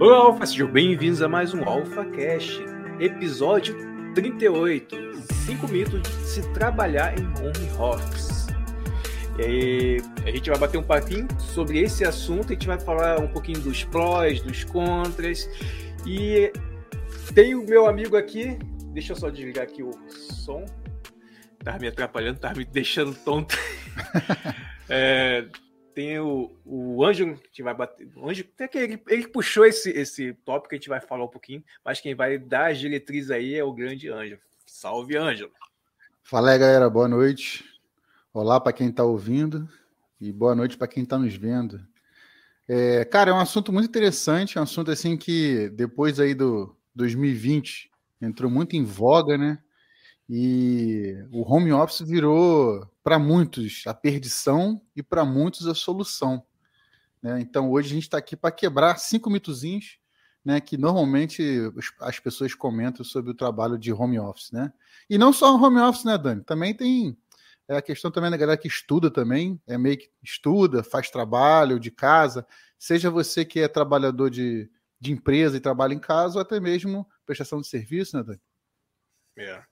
Olá, Alfa, sejam bem-vindos a mais um Alpha Cash, episódio 38. 5 mitos de se trabalhar em home office. E aí, a gente vai bater um papinho sobre esse assunto, a gente vai falar um pouquinho dos prós, dos contras. E tem o meu amigo aqui, deixa eu só desligar aqui o som, tá me atrapalhando, tá me deixando tonto. é, tem o, o Ângelo, que vai bater. O Ângelo, até que ele, ele puxou esse, esse tópico, a gente vai falar um pouquinho, mas quem vai dar as diretrizes aí é o grande Ângelo. Salve, Ângelo. Fala aí, galera, boa noite. Olá para quem está ouvindo e boa noite para quem está nos vendo. É, cara, é um assunto muito interessante, um assunto assim que depois aí do 2020 entrou muito em voga, né? E o home office virou, para muitos, a perdição e para muitos a solução. Né? Então, hoje a gente está aqui para quebrar cinco mitozinhos né, que normalmente as pessoas comentam sobre o trabalho de home office. Né? E não só home office, né, Dani? Também tem é a questão também da galera que estuda também, é meio que estuda, faz trabalho de casa, seja você que é trabalhador de, de empresa e trabalha em casa, ou até mesmo prestação de serviço, né, Dani? É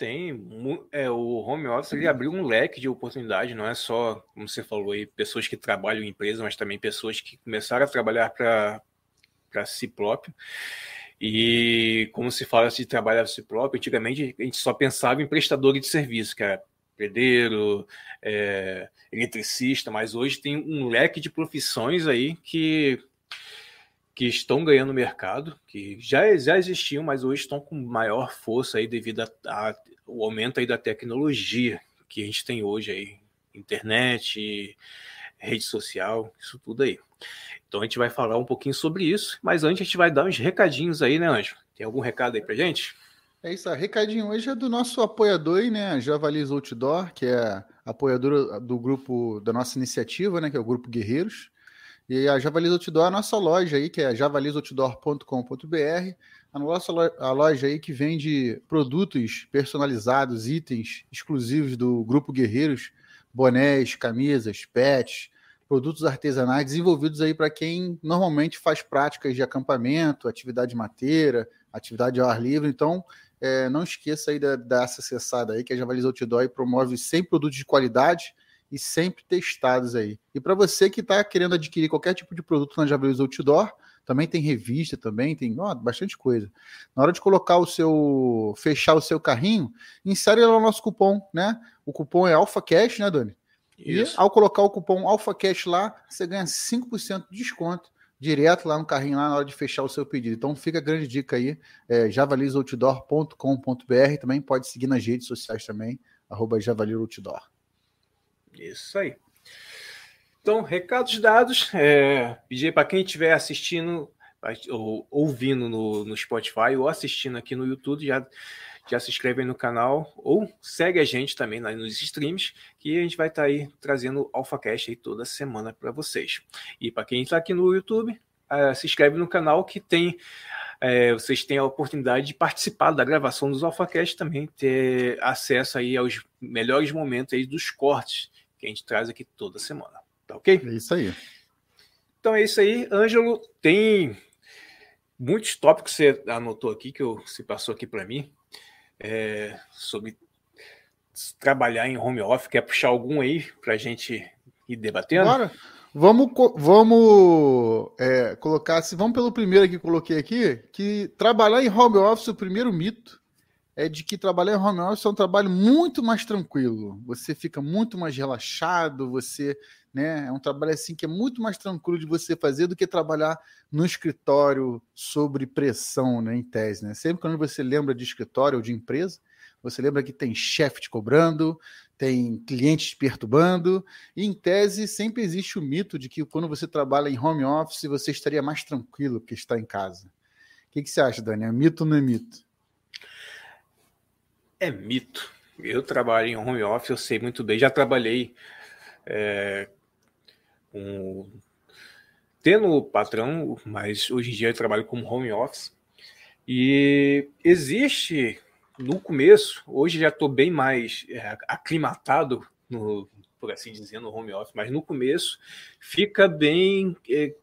tem é, o home office ele abriu um leque de oportunidade, não é só, como você falou aí, pessoas que trabalham em empresa, mas também pessoas que começaram a trabalhar para si próprio. E como se fala de trabalhar para si próprio, antigamente a gente só pensava em prestador de serviço, que era pedreiro, é, eletricista, mas hoje tem um leque de profissões aí que que estão ganhando mercado, que já, já existiam, mas hoje estão com maior força aí devido ao aumento aí da tecnologia que a gente tem hoje aí, internet, rede social, isso tudo aí. Então a gente vai falar um pouquinho sobre isso, mas antes a gente vai dar uns recadinhos aí, né, Anjo? Tem algum recado aí pra gente? É isso, recadinho hoje é do nosso apoiador aí, né, Javalis Outdoor, que é apoiador do grupo, da nossa iniciativa, né, que é o Grupo Guerreiros. E a Javalis Outdoor é a nossa loja aí, que é javalisoutdoor.com.br, a nossa loja, a loja aí que vende produtos personalizados, itens exclusivos do Grupo Guerreiros, bonés, camisas, pets, produtos artesanais desenvolvidos aí para quem normalmente faz práticas de acampamento, atividade mateira, atividade ao ar livre. Então, é, não esqueça aí da, dessa acessada aí, que a Javalis Outdoor promove 100 produtos de qualidade e sempre testados aí. E para você que está querendo adquirir qualquer tipo de produto na Javelins Outdoor, também tem revista, também tem ó, bastante coisa. Na hora de colocar o seu, fechar o seu carrinho, insere lá o nosso cupom, né? O cupom é AlphaCash, né, Dani? Isso. E ao colocar o cupom AlphaCash lá, você ganha 5% de desconto direto lá no carrinho lá na hora de fechar o seu pedido. Então fica a grande dica aí, é, javalisoutdoor.com.br, também pode seguir nas redes sociais também, arroba javalisoutdoor. Isso aí. Então, recados dados. É, para quem estiver assistindo ou ouvindo no, no Spotify ou assistindo aqui no YouTube, já, já se inscreve aí no canal ou segue a gente também lá nos streams, que a gente vai estar tá aí trazendo AlphaCast aí toda semana para vocês. E para quem está aqui no YouTube, uh, se inscreve no canal que tem é, vocês têm a oportunidade de participar da gravação dos AlphaCast também, ter acesso aí aos melhores momentos aí dos cortes que a gente traz aqui toda semana. Tá ok? É isso aí. Então é isso aí. Ângelo, tem muitos tópicos que você anotou aqui, que você passou aqui para mim, é, sobre trabalhar em home office. Quer puxar algum aí para a gente ir debatendo? Bora. Vamos, vamos é, colocar, se vamos pelo primeiro que coloquei aqui, que trabalhar em home office, o primeiro mito é de que trabalhar em home office é um trabalho muito mais tranquilo. Você fica muito mais relaxado, você, né, é um trabalho assim que é muito mais tranquilo de você fazer do que trabalhar no escritório sobre pressão, né, em tese, né? Sempre quando você lembra de escritório ou de empresa, você lembra que tem chefe te cobrando, tem clientes perturbando, e em tese sempre existe o mito de que quando você trabalha em home office, você estaria mais tranquilo que está em casa. O que, que você acha, Dani? É mito ou não é mito? É mito. Eu trabalho em home office, eu sei muito bem. Já trabalhei é, com, tendo patrão, mas hoje em dia eu trabalho como home office. E existe no começo, hoje já estou bem mais é, aclimatado, no, por assim dizer, no home office, mas no começo fica bem. É,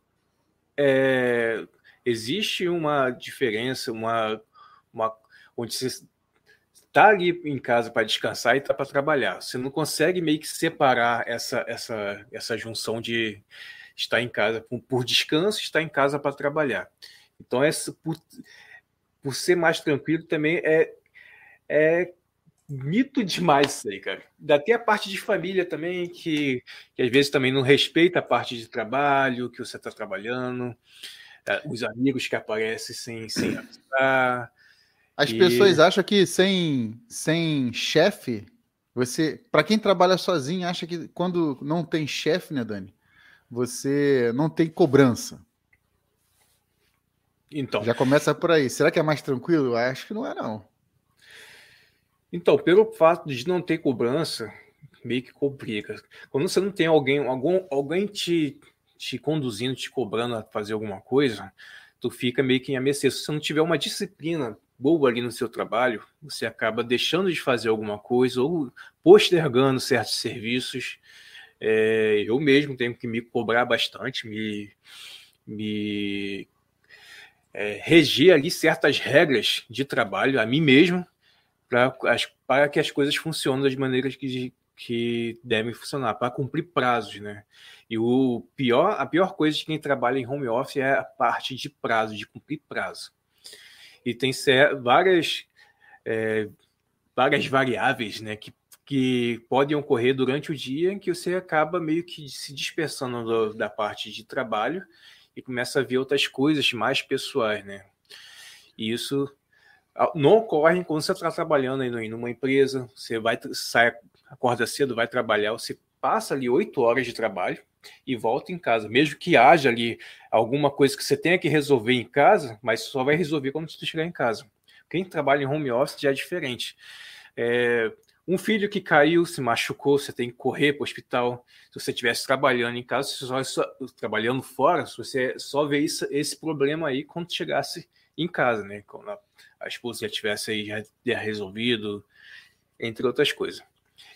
é existe uma diferença, uma, uma onde você está ali em casa para descansar e está para trabalhar. Você não consegue meio que separar essa, essa, essa junção de estar em casa por, por descanso, estar em casa para trabalhar. Então, essa, por, por ser mais tranquilo também é, é mito demais isso aí, cara. Até a parte de família também, que, que às vezes também não respeita a parte de trabalho, que você está trabalhando, é, os amigos que aparecem sem, sem avisar. As e... pessoas acham que sem, sem chefe, você. Para quem trabalha sozinho, acha que quando não tem chefe, né, Dani? Você não tem cobrança. Então. Já começa por aí. Será que é mais tranquilo? Acho que não é, não. Então, pelo fato de não ter cobrança, meio que complica. Quando você não tem alguém, algum, alguém te, te conduzindo, te cobrando a fazer alguma coisa, tu fica meio que em mercê. Se você não tiver uma disciplina boa ali no seu trabalho, você acaba deixando de fazer alguma coisa ou postergando certos serviços. É, eu mesmo tenho que me cobrar bastante, me, me é, ali certas regras de trabalho a mim mesmo para que as coisas funcionem das maneiras que, que devem funcionar, para cumprir prazos, né? E o pior, a pior coisa de quem trabalha em home office é a parte de prazo, de cumprir prazo. E tem várias, é, várias variáveis, né, que, que podem ocorrer durante o dia em que você acaba meio que se dispersando do, da parte de trabalho e começa a ver outras coisas mais pessoais, né? E isso não ocorrem quando você está trabalhando em numa empresa, você vai sai, acorda cedo, vai trabalhar, você passa ali oito horas de trabalho e volta em casa, mesmo que haja ali alguma coisa que você tenha que resolver em casa, mas só vai resolver quando você chegar em casa. Quem trabalha em home office já é diferente. É, um filho que caiu, se machucou, você tem que correr para o hospital. Se você estivesse trabalhando em casa, só, só, trabalhando fora, você só vê isso, esse problema aí quando chegasse em casa, né? Quando a, a esposa já tivesse aí já, já resolvido, entre outras coisas.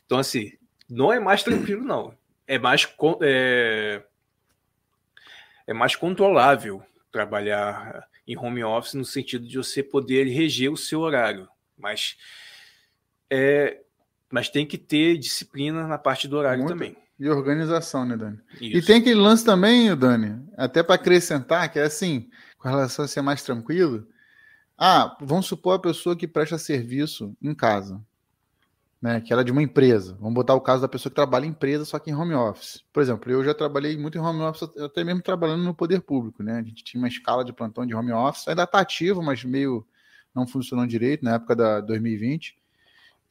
Então, assim, não é mais tranquilo, não. É mais, é, é mais controlável trabalhar em home office no sentido de você poder reger o seu horário. Mas, é, mas tem que ter disciplina na parte do horário Muito. também. E organização, né, Dani? Isso. E tem aquele lance também, Dani, até para acrescentar, que é assim, com relação a ser mais tranquilo. Ah, vamos supor a pessoa que presta serviço em casa, né? Que ela é de uma empresa. Vamos botar o caso da pessoa que trabalha em empresa, só que em home office. Por exemplo, eu já trabalhei muito em home office, até mesmo trabalhando no poder público, né? A gente tinha uma escala de plantão de home office, ainda está ativo, mas meio não funcionou direito na época da 2020.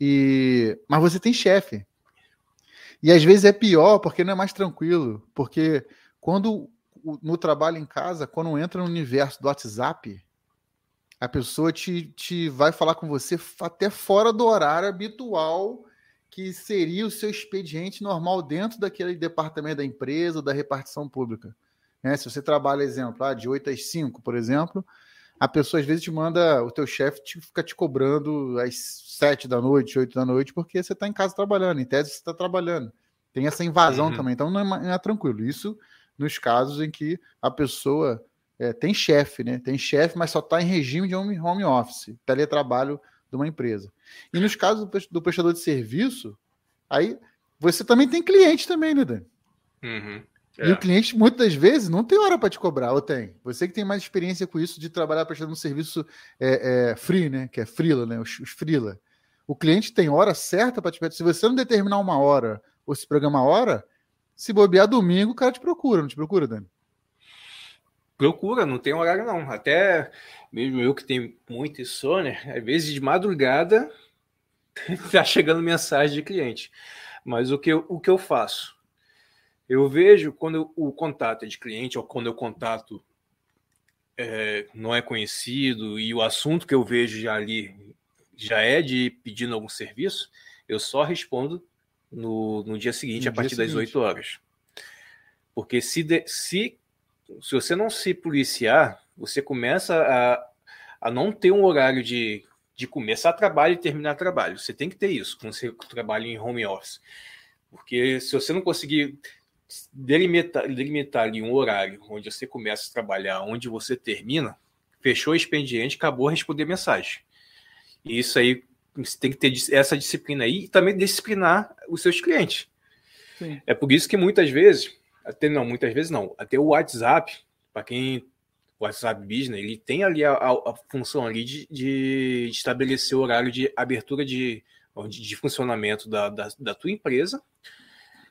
E mas você tem chefe. E às vezes é pior porque não é mais tranquilo, porque quando no trabalho em casa, quando entra no universo do WhatsApp, a pessoa te, te vai falar com você até fora do horário habitual que seria o seu expediente normal dentro daquele departamento da empresa, da repartição pública. Né? Se você trabalha, exemplo, ah, de 8 às 5, por exemplo, a pessoa às vezes te manda, o teu chefe te, fica te cobrando às 7 da noite, 8 da noite, porque você está em casa trabalhando, em tese você está trabalhando. Tem essa invasão uhum. também, então não é, não é tranquilo. Isso nos casos em que a pessoa é, tem chefe, né? Tem chefe, mas só está em regime de home, home office, teletrabalho de uma empresa. E nos casos do, do prestador de serviço, aí você também tem cliente também, né, Dan? Uhum. É. E o cliente, muitas das vezes, não tem hora para te cobrar, ou tem? Você que tem mais experiência com isso de trabalhar prestando um serviço é, é, free, né? Que é freela, né? Os, os freela. O cliente tem hora certa para te pedir. Se você não determinar uma hora ou se programar hora, se bobear domingo, o cara te procura, não te procura, Dani? Procura, não tem horário não. Até mesmo eu que tenho muito insônia, às vezes de madrugada tá chegando mensagem de cliente. Mas o que eu, o que eu faço? Eu vejo quando o contato é de cliente ou quando o contato é, não é conhecido e o assunto que eu vejo já ali já é de pedindo algum serviço, eu só respondo no, no dia seguinte, no a partir das 8 horas. Porque se, de, se, se você não se policiar, você começa a, a não ter um horário de, de começar trabalho e terminar trabalho. Você tem que ter isso quando você trabalha em home office. Porque se você não conseguir delimitar, delimitar ali um horário onde você começa a trabalhar, onde você termina, fechou o expediente, acabou a responder mensagem. E isso aí você tem que ter essa disciplina aí e também disciplinar os seus clientes. Sim. É por isso que muitas vezes, até não, muitas vezes não, até o WhatsApp, para quem o WhatsApp Business, ele tem ali a, a, a função ali de, de, estabelecer o horário de abertura de, de, de funcionamento da, da, da, tua empresa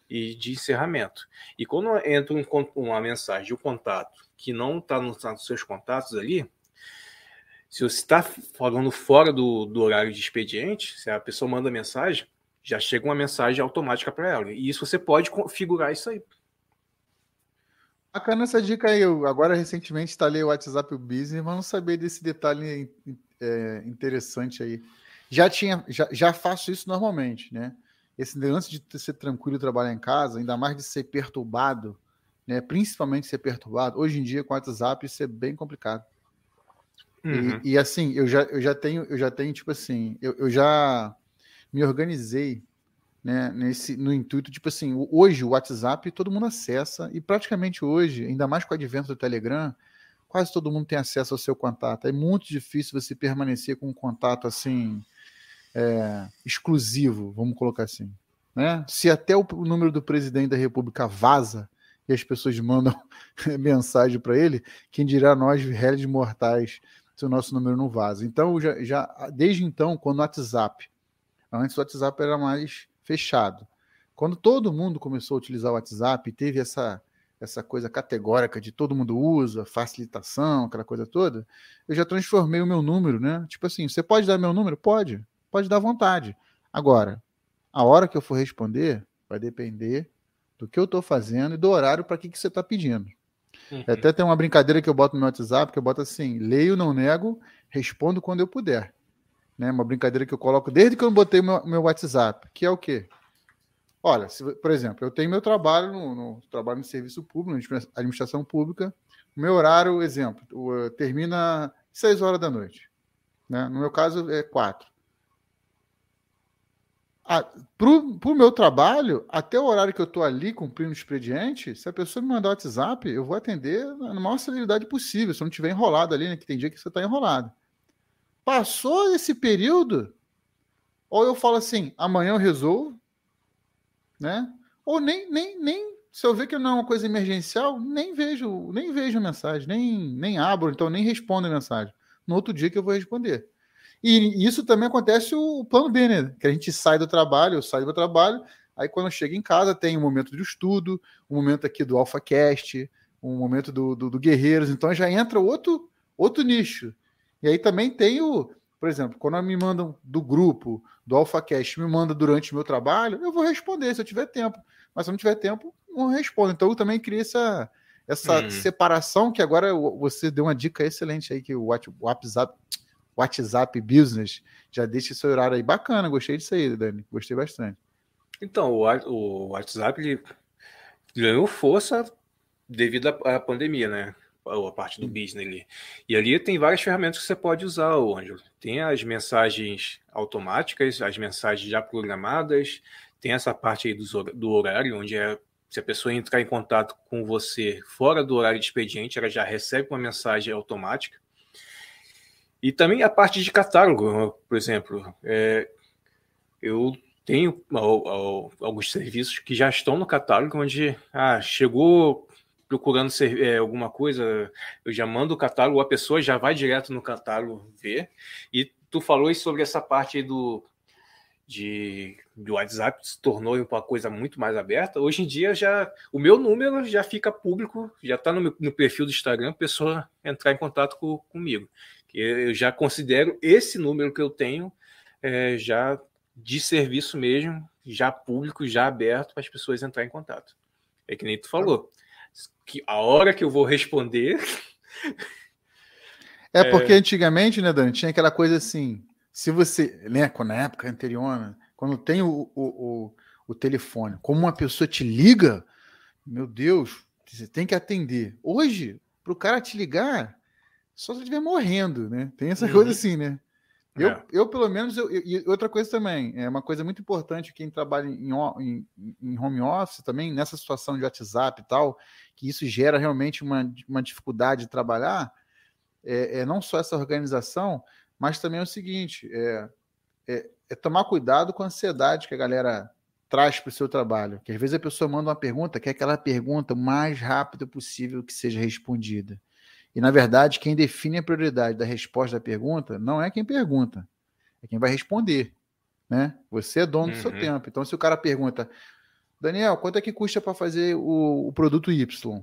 e de encerramento. E quando entra um, uma mensagem de um contato que não está nos, nos seus contatos ali, se você está falando fora do, do horário de expediente, se a pessoa manda mensagem, já chega uma mensagem automática para ela. E isso você pode configurar isso aí. Bacana essa dica aí. Eu agora recentemente instalei o WhatsApp Business, mas não sabia desse detalhe é, interessante aí. Já tinha, já, já faço isso normalmente, né? Esse lance de ser tranquilo trabalhar em casa, ainda mais de ser perturbado, né? Principalmente ser perturbado. Hoje em dia com o WhatsApp isso é bem complicado. Uhum. E, e, assim, eu já, eu já tenho, eu já tenho, tipo assim, eu, eu já me organizei né, nesse, no intuito, tipo assim, hoje o WhatsApp todo mundo acessa, e praticamente hoje, ainda mais com o advento do Telegram, quase todo mundo tem acesso ao seu contato. É muito difícil você permanecer com um contato assim é, exclusivo, vamos colocar assim. Né? Se até o número do presidente da República vaza e as pessoas mandam mensagem para ele, quem dirá nós, réis mortais, se o nosso número não vaza. Então, já, já desde então, quando o WhatsApp, antes o WhatsApp era mais fechado. Quando todo mundo começou a utilizar o WhatsApp, teve essa essa coisa categórica de todo mundo usa, facilitação, aquela coisa toda, eu já transformei o meu número, né? Tipo assim, você pode dar meu número? Pode, pode dar à vontade. Agora, a hora que eu for responder vai depender do que eu estou fazendo e do horário para que, que você está pedindo. Uhum. Até tem uma brincadeira que eu boto no meu WhatsApp, que eu boto assim, leio, não nego, respondo quando eu puder. Né? Uma brincadeira que eu coloco desde que eu botei meu, meu WhatsApp, que é o quê? Olha, se, por exemplo, eu tenho meu trabalho no, no trabalho no serviço público, na administração pública. Meu horário, exemplo, termina 6 horas da noite. Né? No meu caso, é 4. Ah, para o meu trabalho, até o horário que eu estou ali cumprindo o expediente, se a pessoa me mandar WhatsApp, eu vou atender na maior celeridade possível, se eu não estiver enrolado ali, né? Que tem dia que você está enrolado. Passou esse período, ou eu falo assim, amanhã eu resolvo, né? Ou nem, nem, nem se eu ver que não é uma coisa emergencial, nem vejo, nem vejo mensagem, nem, nem abro, então nem respondo a mensagem. No outro dia que eu vou responder. E isso também acontece o plano B, né? Que a gente sai do trabalho, eu saio do trabalho, aí quando chega em casa tem um momento de estudo, um momento aqui do AlphaCast, um momento do, do, do Guerreiros, então já entra outro, outro nicho. E aí também tem o, por exemplo, quando me mandam do grupo, do AlphaCast, me manda durante o meu trabalho, eu vou responder se eu tiver tempo. Mas se eu não tiver tempo, não respondo. Então eu também cria essa, essa hum. separação que agora você deu uma dica excelente aí, que o WhatsApp, WhatsApp Business já deixa esse horário aí. Bacana, gostei disso aí, Dani. Gostei bastante. Então, o, o WhatsApp ele ganhou força devido à pandemia, né? A parte do business ali. E ali tem várias ferramentas que você pode usar, Ângelo. Tem as mensagens automáticas, as mensagens já programadas, tem essa parte aí do, do horário, onde é, se a pessoa entrar em contato com você fora do horário de expediente, ela já recebe uma mensagem automática. E também a parte de catálogo, por exemplo. É, eu tenho alguns serviços que já estão no catálogo, onde ah, chegou procurando ser, é, alguma coisa, eu já mando o catálogo, a pessoa já vai direto no catálogo ver. E tu falou sobre essa parte do de do WhatsApp se tornou uma coisa muito mais aberta. Hoje em dia já o meu número já fica público, já está no, no, perfil do Instagram, pessoa entrar em contato com, comigo. Eu já considero esse número que eu tenho é, já de serviço mesmo, já público, já aberto para as pessoas entrar em contato. É que nem tu falou que a hora que eu vou responder. É porque é... antigamente, né, Dani, tinha aquela coisa assim. Se você, né, na época anterior, né, quando tem o, o, o, o telefone, como uma pessoa te liga, meu Deus, você tem que atender. Hoje, para o cara te ligar, só se estiver morrendo, né? Tem essa uhum. coisa assim, né? Eu, é. eu pelo menos, eu, e outra coisa também, é uma coisa muito importante quem trabalha em, em, em, home office também, nessa situação de WhatsApp e tal, que isso gera realmente uma, uma dificuldade de trabalhar, é, é não só essa organização, mas também é o seguinte, é, é, é tomar cuidado com a ansiedade que a galera traz para o seu trabalho. Que às vezes a pessoa manda uma pergunta, quer aquela pergunta o mais rápido possível que seja respondida. E, na verdade, quem define a prioridade da resposta da pergunta não é quem pergunta, é quem vai responder. Né? Você é dono uhum. do seu uhum. tempo. Então, se o cara pergunta, Daniel, quanto é que custa para fazer o, o, produto Y?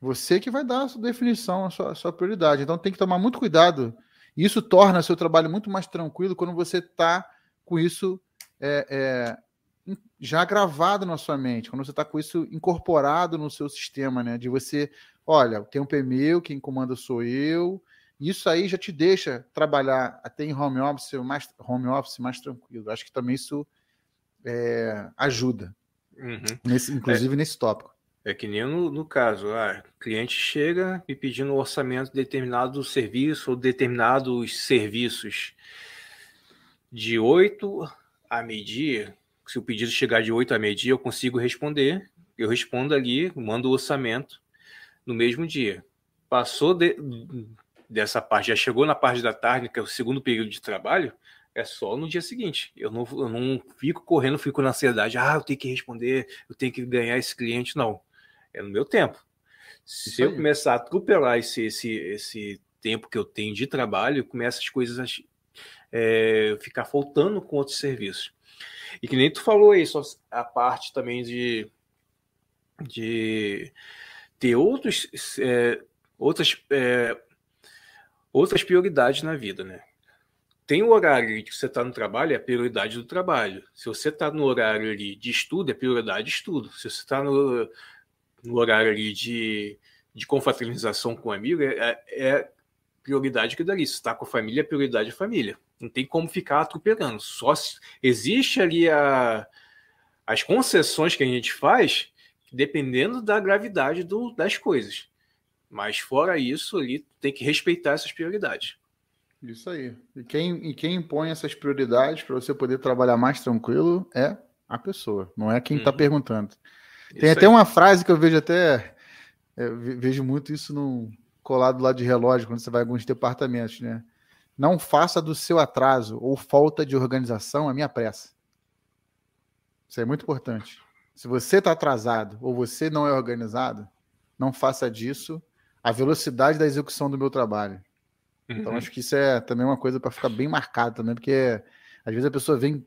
Você que vai dar a sua definição, a sua, a sua prioridade. Então, tem que tomar muito cuidado. Isso torna seu trabalho muito mais tranquilo quando você está com isso é, é, já gravado na sua mente, quando você está com isso incorporado no seu sistema, né? De você olha, o tempo é meu, quem comanda sou eu. Isso aí já te deixa trabalhar até em home office mais, home office mais tranquilo. Acho que também isso é, ajuda, uhum. nesse, inclusive é, nesse tópico. É que nem no, no caso, ah, o cliente chega me pedindo um orçamento de determinado serviço ou determinados serviços de 8 a meio-dia. Se o pedido chegar de 8 a meio-dia, eu consigo responder. Eu respondo ali, mando o orçamento no mesmo dia. Passou de, dessa parte, já chegou na parte da tarde, que é o segundo período de trabalho, é só no dia seguinte. Eu não, eu não fico correndo, fico na ansiedade, ah, eu tenho que responder, eu tenho que ganhar esse cliente. Não. É no meu tempo. Se Isso eu aí. começar a atropelar esse, esse, esse tempo que eu tenho de trabalho, começa as coisas a é, ficar faltando com outros serviços. E que nem tu falou aí, só a parte também de, de ter outros, é, outras, é, outras prioridades na vida, né? Tem o horário que você está no trabalho, é a prioridade do trabalho. Se você está no horário ali de estudo, é prioridade de estudo. Se você está no, no horário ali de, de confraternização com amigo, é, é prioridade que dali. Se está com a família, é prioridade de família. Não tem como ficar atropelando. Só se, existe ali a, as concessões que a gente faz dependendo da gravidade do, das coisas. Mas fora isso, ali tem que respeitar essas prioridades. Isso aí. E quem, e quem impõe essas prioridades para você poder trabalhar mais tranquilo é a pessoa, não é quem está uhum. perguntando. Tem isso até aí. uma frase que eu vejo até. Eu vejo muito isso no colado lá de relógio, quando você vai a alguns departamentos, né? Não faça do seu atraso ou falta de organização a minha pressa. Isso é muito importante. Se você está atrasado ou você não é organizado, não faça disso a velocidade da execução do meu trabalho. Então, uhum. acho que isso é também uma coisa para ficar bem marcado também, porque às vezes a pessoa vem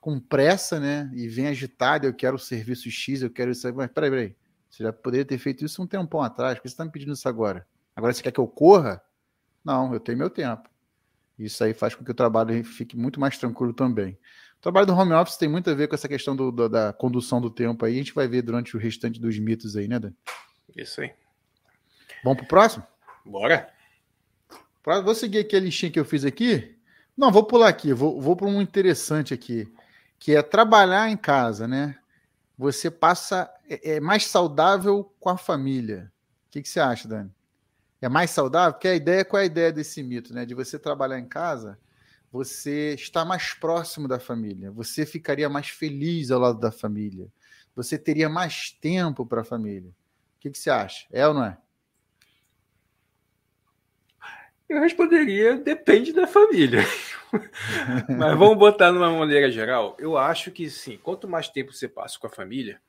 com pressa, né? E vem agitada, eu quero o serviço X, eu quero isso. Mas peraí, peraí. Você já poderia ter feito isso um tempão atrás, por que você está me pedindo isso agora? Agora você quer que eu corra? Não, eu tenho meu tempo. Isso aí faz com que o trabalho fique muito mais tranquilo também trabalho do home office tem muito a ver com essa questão do, do, da condução do tempo aí. A gente vai ver durante o restante dos mitos aí, né, Dan? Isso aí. Vamos pro próximo? Bora. Vou seguir aqui a listinha que eu fiz aqui. Não, vou pular aqui. Vou, vou para um interessante aqui, que é trabalhar em casa, né? Você passa é, é mais saudável com a família. O que, que você acha, Dani? É mais saudável? Porque a ideia, qual é a ideia desse mito, né? De você trabalhar em casa você está mais próximo da família, você ficaria mais feliz ao lado da família, você teria mais tempo para a família. O que, que você acha? É ou não é? Eu responderia, depende da família. Mas vamos botar numa maneira geral. Eu acho que sim, quanto mais tempo você passa com a família,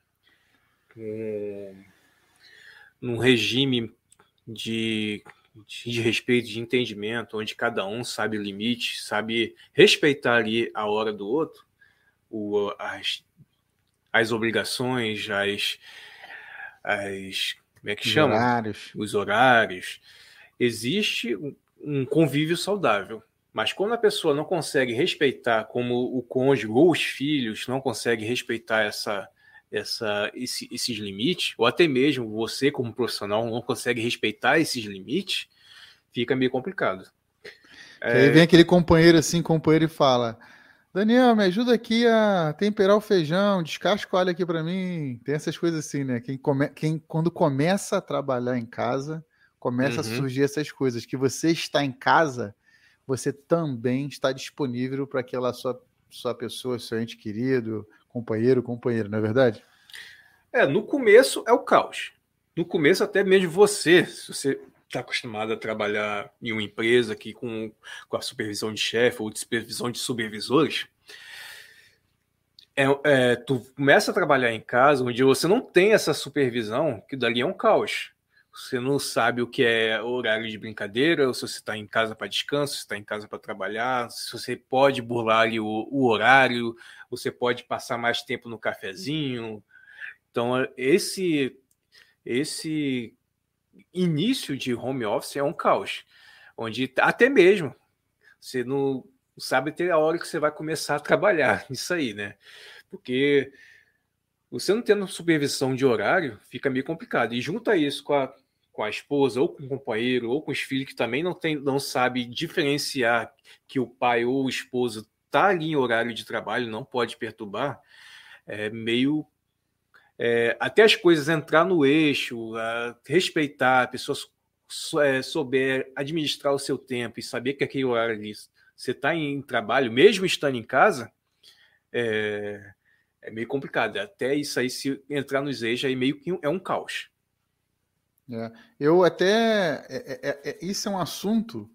um, num regime de de respeito, de entendimento, onde cada um sabe o limite, sabe respeitar ali a hora do outro, o, as, as obrigações, as, as como é que Os chama? Horários. Os horários. Existe um, um convívio saudável. Mas quando a pessoa não consegue respeitar, como o cônjuge ou os filhos não conseguem respeitar essa, essa, esse, esses limites, ou até mesmo você, como profissional, não consegue respeitar esses limites, fica meio complicado. É... Aí vem aquele companheiro assim, companheiro e fala: Daniel, me ajuda aqui a temperar o feijão, descasca o alho aqui para mim. Tem essas coisas assim, né? Quem, come... Quem quando começa a trabalhar em casa, começa uhum. a surgir essas coisas. Que você está em casa, você também está disponível para aquela sua, sua pessoa, seu ente querido, companheiro, companheira, não é verdade? É, no começo é o caos. No começo, até mesmo você, se você está acostumado a trabalhar em uma empresa aqui com, com a supervisão de chefe ou de supervisão de supervisores, é, é, tu começa a trabalhar em casa onde você não tem essa supervisão, que dali é um caos. Você não sabe o que é horário de brincadeira, ou se você está em casa para descanso, se está em casa para trabalhar, se você pode burlar o, o, horário, você pode passar mais tempo no cafezinho. Então, esse, esse início de home office é um caos, onde até mesmo você não sabe ter a hora que você vai começar a trabalhar, isso aí, né? Porque você não tendo supervisão de horário, fica meio complicado. E junta isso com a com a esposa, ou com o companheiro, ou com os filhos que também não, tem, não sabe diferenciar que o pai ou o esposo está ali em horário de trabalho, não pode perturbar, é meio. É, até as coisas entrar no eixo, respeitar, a pessoa é, souber administrar o seu tempo e saber que aquele horário ali você está em trabalho, mesmo estando em casa, é, é meio complicado. Até isso aí, se entrar nos eixos, aí meio que é um caos. É, eu até. É, é, é, isso é um assunto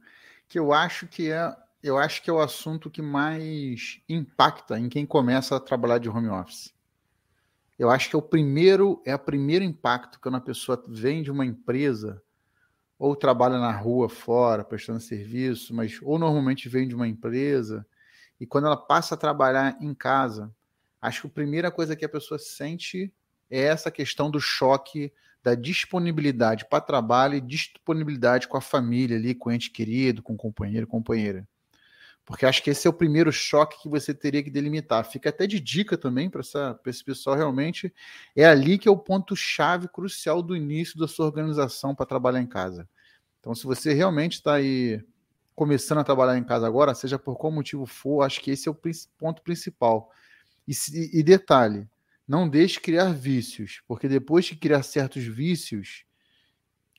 que eu acho que é. Eu acho que é o assunto que mais impacta em quem começa a trabalhar de home office. Eu acho que é o primeiro, é o primeiro impacto quando a pessoa vem de uma empresa ou trabalha na rua fora, prestando serviço, mas ou normalmente vem de uma empresa, e quando ela passa a trabalhar em casa, acho que a primeira coisa que a pessoa sente é essa questão do choque da disponibilidade para trabalho e disponibilidade com a família ali, com o ente querido, com o companheiro, companheira. Porque acho que esse é o primeiro choque que você teria que delimitar. Fica até de dica também para esse pessoal realmente. É ali que é o ponto-chave crucial do início da sua organização para trabalhar em casa. Então, se você realmente está aí começando a trabalhar em casa agora, seja por qual motivo for, acho que esse é o ponto principal. E, e detalhe, não deixe criar vícios, porque depois de criar certos vícios,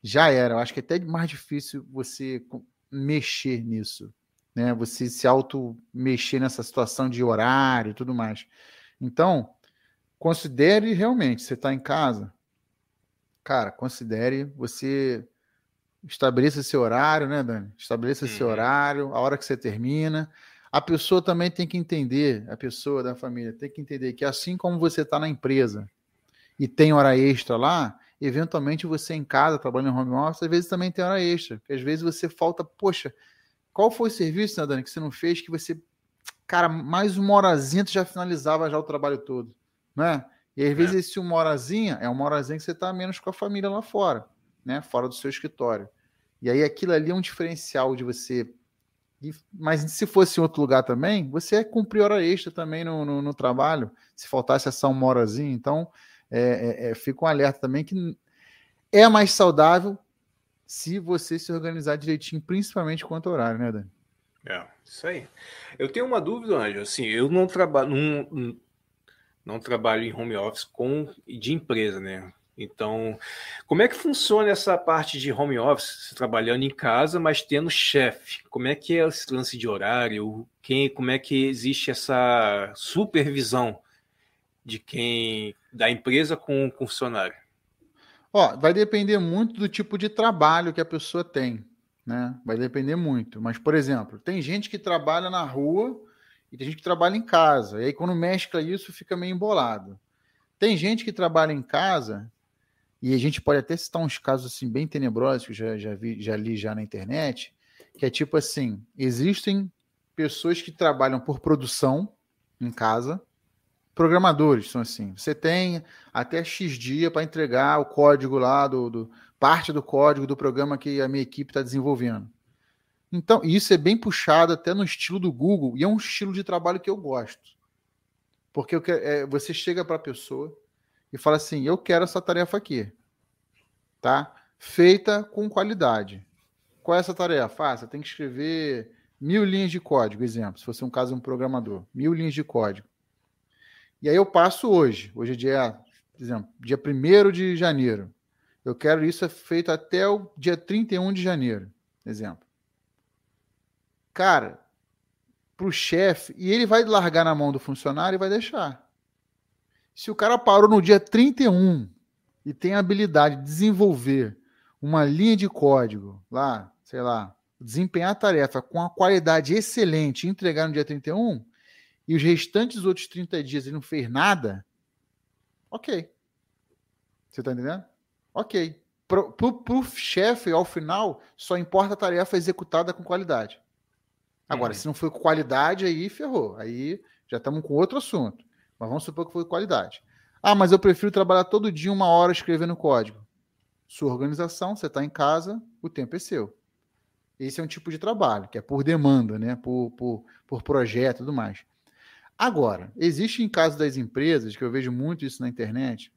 já era. Eu acho que é até mais difícil você mexer nisso, né? Você se auto mexer nessa situação de horário e tudo mais. Então, considere realmente, você está em casa, cara, considere você estabeleça seu horário, né, Dani? Estabeleça uhum. seu horário, a hora que você termina. A pessoa também tem que entender, a pessoa da família tem que entender que assim como você está na empresa e tem hora extra lá, eventualmente você em casa, trabalhando em home office, às vezes também tem hora extra. Porque às vezes você falta, poxa, qual foi o serviço, né, Dani, que você não fez, que você, cara, mais uma horazinha tu já finalizava já o trabalho todo, né? E às é. vezes esse uma horazinha é uma horazinha que você está menos com a família lá fora, né? Fora do seu escritório. E aí aquilo ali é um diferencial de você e, mas se fosse em outro lugar também, você ia cumprir hora extra também no, no, no trabalho, se faltasse essa uma horazinha. Então, é, é, é, fica um alerta também que é mais saudável se você se organizar direitinho, principalmente quanto ao horário, né, Dani? É, isso aí. Eu tenho uma dúvida, Anjo. Assim, eu não trabalho, não, trabalho em home office com de empresa, né? Então, como é que funciona essa parte de home office, trabalhando em casa, mas tendo chefe? Como é que é esse lance de horário? Quem, como é que existe essa supervisão de quem da empresa com o funcionário? Ó, vai depender muito do tipo de trabalho que a pessoa tem, né? Vai depender muito. Mas, por exemplo, tem gente que trabalha na rua e tem gente que trabalha em casa. E aí, quando mescla isso, fica meio embolado. Tem gente que trabalha em casa e a gente pode até citar uns casos assim bem tenebrosos que eu já, já, vi, já li já na internet, que é tipo assim, existem pessoas que trabalham por produção em casa, programadores são assim, você tem até X dia para entregar o código lá, do, do, parte do código do programa que a minha equipe está desenvolvendo. Então, isso é bem puxado até no estilo do Google, e é um estilo de trabalho que eu gosto. Porque eu, é, você chega para a pessoa, e fala assim: eu quero essa tarefa aqui, tá? Feita com qualidade. Qual é essa tarefa? Ah, você tem que escrever mil linhas de código, exemplo, se fosse um caso de um programador, mil linhas de código. E aí eu passo hoje, hoje é dia, exemplo, dia 1 de janeiro. Eu quero isso feito até o dia 31 de janeiro, exemplo. cara, pro chefe, e ele vai largar na mão do funcionário e vai deixar. Se o cara parou no dia 31 e tem a habilidade de desenvolver uma linha de código lá, sei lá, desempenhar a tarefa com a qualidade excelente e entregar no dia 31, e os restantes outros 30 dias ele não fez nada, ok. Você tá entendendo? Ok. Pro, pro, pro chefe, ao final, só importa a tarefa executada com qualidade. Agora, uhum. se não foi com qualidade, aí ferrou. Aí já estamos com outro assunto. Mas vamos supor que foi qualidade. Ah, mas eu prefiro trabalhar todo dia uma hora escrevendo código. Sua organização, você está em casa, o tempo é seu. Esse é um tipo de trabalho, que é por demanda, né? por, por, por projeto e tudo mais. Agora, existe em caso das empresas, que eu vejo muito isso na internet,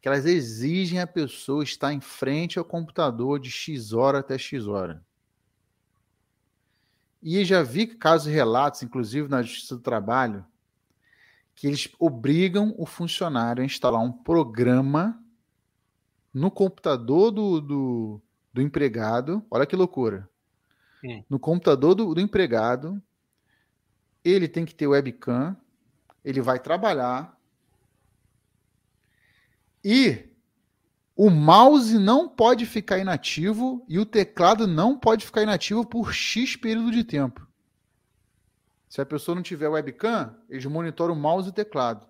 que elas exigem a pessoa estar em frente ao computador de X hora até X hora. E já vi casos e relatos, inclusive na Justiça do Trabalho, que eles obrigam o funcionário a instalar um programa no computador do, do, do empregado. Olha que loucura. No computador do, do empregado, ele tem que ter webcam, ele vai trabalhar, e o mouse não pode ficar inativo e o teclado não pode ficar inativo por X período de tempo. Se a pessoa não tiver webcam, eles monitoram o mouse e o teclado.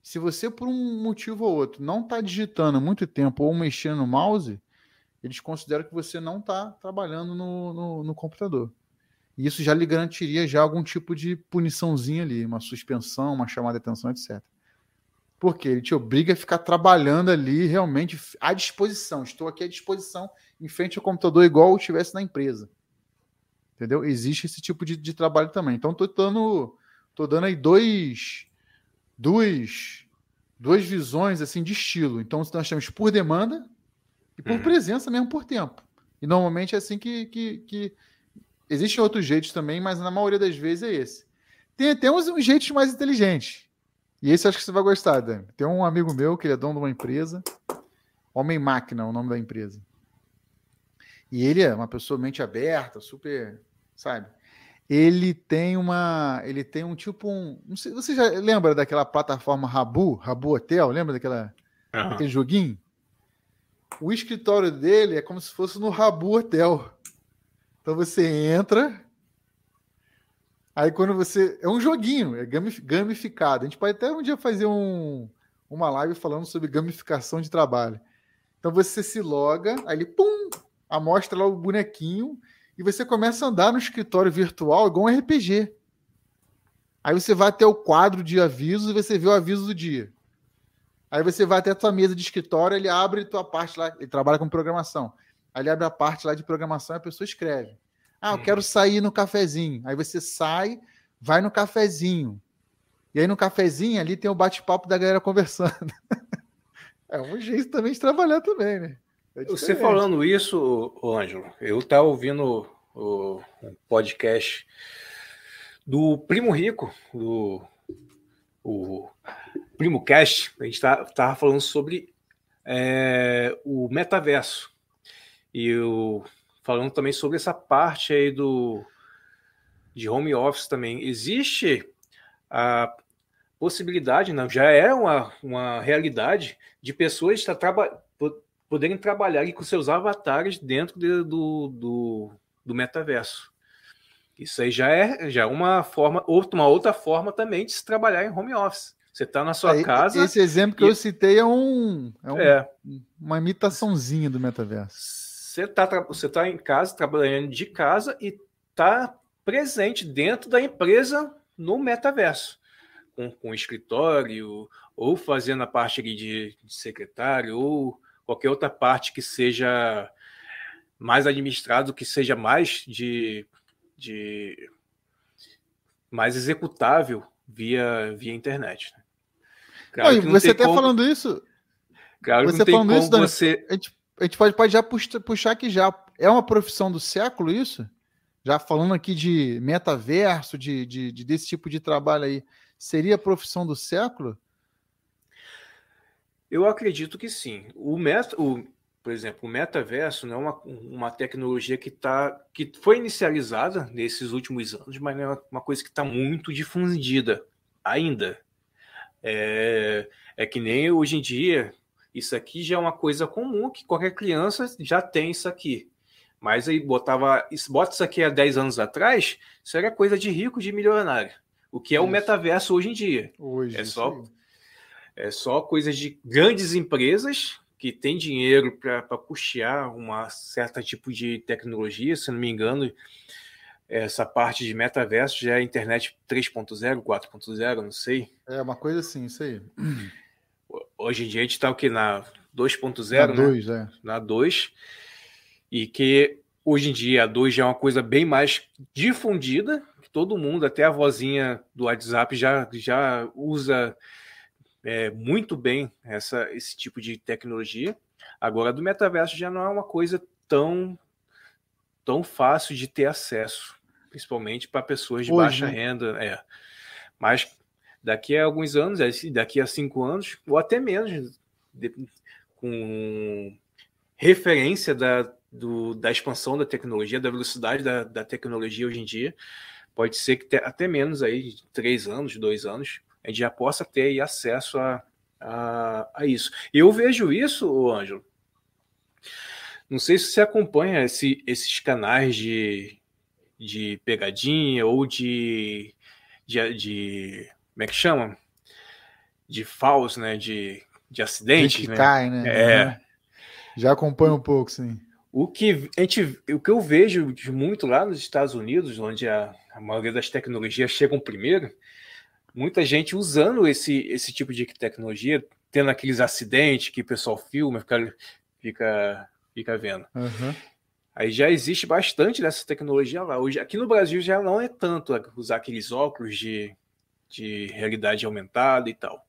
Se você, por um motivo ou outro, não está digitando muito tempo ou mexendo no mouse, eles consideram que você não está trabalhando no, no, no, computador. E isso já lhe garantiria já algum tipo de puniçãozinha ali, uma suspensão, uma chamada de atenção, etc. Porque ele te obriga a ficar trabalhando ali realmente à disposição. Estou aqui à disposição, em frente ao computador, igual eu estivesse na empresa. Entendeu? Existe esse tipo de, de trabalho também. Então, estou dando, tô dando aí dois, duas, duas visões assim de estilo. Então, nós temos por demanda e por uhum. presença mesmo por tempo. E normalmente é assim que, que, que... Existem outros jeitos também, mas na maioria das vezes é esse. Tem até uns, uns jeitos mais inteligentes. E esse acho que você vai gostar, Dani. Tem um amigo meu que ele é dono de uma empresa. Homem Máquina é o nome da empresa. E ele é uma pessoa mente aberta, super, sabe? Ele tem uma, ele tem um tipo um, não sei, você já lembra daquela plataforma Rabu, Rabu Hotel, lembra daquela uhum. aquele joguinho? O escritório dele é como se fosse no Rabu Hotel. Então você entra, Aí quando você. É um joguinho, é gamificado. A gente pode até um dia fazer um, uma live falando sobre gamificação de trabalho. Então você se loga, aí ele pum, amostra lá o bonequinho e você começa a andar no escritório virtual igual um RPG. Aí você vai até o quadro de avisos e você vê o aviso do dia. Aí você vai até a tua mesa de escritório, ele abre a tua parte lá, ele trabalha com programação. Aí ele abre a parte lá de programação e a pessoa escreve. Ah, eu quero sair no cafezinho. Aí você sai, vai no cafezinho. E aí no cafezinho ali tem o bate-papo da galera conversando. é um jeito também de trabalhar também, né? É você falando isso, Ângelo, eu estava ouvindo o, podcast do Primo Rico, do o Primo Cast, a gente estava tá, falando sobre é, o metaverso. E o falando também sobre essa parte aí do de home office também. Existe a possibilidade, não, já é uma, uma realidade de pessoas estar traba poderem trabalhar com seus avatares dentro de, do, do, do metaverso. Isso aí já é já é uma forma, uma outra forma também de se trabalhar em home office. Você está na sua casa. Esse exemplo que e... eu citei é, um, é, um, é, uma imitaçãozinha do metaverso. Você está você tá em casa, trabalhando de casa e está presente dentro da empresa no metaverso, com, com escritório, ou fazendo a parte de, de secretário, ou qualquer outra parte que seja mais administrado, que seja mais de, de mais executável via, via internet. Né? Claro não, você até como, falando isso. Claro você tem falando isso, você. A gente a gente pode, pode já puxar aqui já. É uma profissão do século isso? Já falando aqui de metaverso, de, de, de desse tipo de trabalho aí, seria a profissão do século? Eu acredito que sim. O, met, o por exemplo, o metaverso não é uma, uma tecnologia que, tá, que foi inicializada nesses últimos anos, mas é uma coisa que está muito difundida ainda. É, é que nem hoje em dia, isso aqui já é uma coisa comum, que qualquer criança já tem isso aqui. Mas aí botava, bota isso aqui há 10 anos atrás, isso era coisa de rico, de milionário. O que é isso. o metaverso hoje em dia. Hoje, é só, é só coisa de grandes empresas que têm dinheiro para custear uma certa tipo de tecnologia, se não me engano, essa parte de metaverso já é internet 3.0, 4.0, não sei. É uma coisa assim, isso aí. Hoje em dia a gente está o que? Na 2.0, né? 2, é. Na 2. E que hoje em dia a 2 já é uma coisa bem mais difundida, todo mundo, até a vozinha do WhatsApp já, já usa é, muito bem essa, esse tipo de tecnologia. Agora, do metaverso já não é uma coisa tão, tão fácil de ter acesso, principalmente para pessoas de Hoje, baixa né? renda. É. Mas daqui a alguns anos, é, daqui a cinco anos, ou até menos, de, com referência da, do, da expansão da tecnologia, da velocidade da, da tecnologia hoje em dia, pode ser que até menos aí, três anos, dois anos, a gente já possa ter acesso a, a, a isso. Eu vejo isso, Ângelo. Não sei se você acompanha esse, esses canais de, de pegadinha ou de, de, de, Como é que chama? De falso, né? De, de acidente. que né? cai, né? É. Já acompanho um pouco, sim. O que, a gente, o que eu vejo de muito lá nos Estados Unidos, onde a, a maioria das tecnologias chegam primeiro, muita gente usando esse, esse tipo de tecnologia, tendo aqueles acidentes que o pessoal filma, fica, fica, fica vendo. Uhum. Aí já existe bastante dessa tecnologia lá. Hoje, aqui no Brasil já não é tanto usar aqueles óculos de, de realidade aumentada e tal.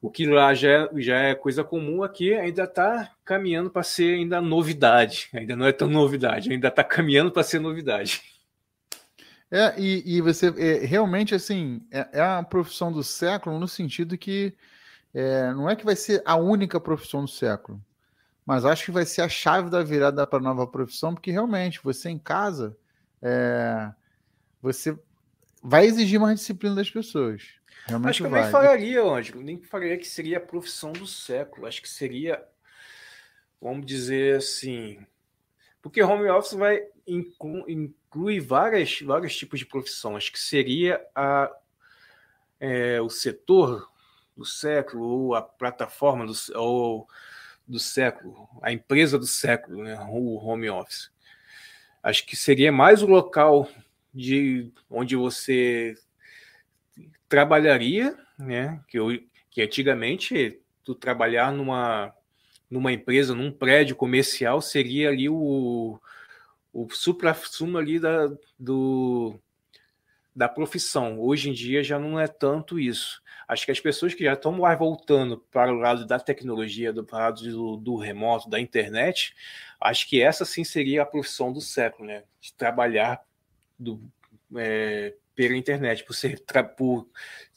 O que lá já é, já é coisa comum aqui ainda está caminhando para ser ainda novidade. Ainda não é tão novidade, ainda está caminhando para ser novidade. É, e, e você é, realmente assim é, é a profissão do século no sentido que é, não é que vai ser a única profissão do século, mas acho que vai ser a chave da virada para a nova profissão, porque realmente você em casa é, você vai exigir mais disciplina das pessoas. Realmente acho que vai. eu nem falaria, Ângelo, nem falaria que seria a profissão do século. Acho que seria, vamos dizer assim, porque home office vai inclui várias, vários tipos de profissões, que seria a, é, o setor do século, ou a plataforma do, ou do século, a empresa do século, né, o home office. Acho que seria mais o local de onde você trabalharia, né, que, eu, que antigamente tu trabalhar numa, numa empresa, num prédio comercial, seria ali o, o supra-sumo ali da, do, da profissão. Hoje em dia já não é tanto isso. Acho que as pessoas que já estão mais voltando para o lado da tecnologia, do lado do, do remoto, da internet, acho que essa sim seria a profissão do século, né? De trabalhar do, é, pela internet, por ser por,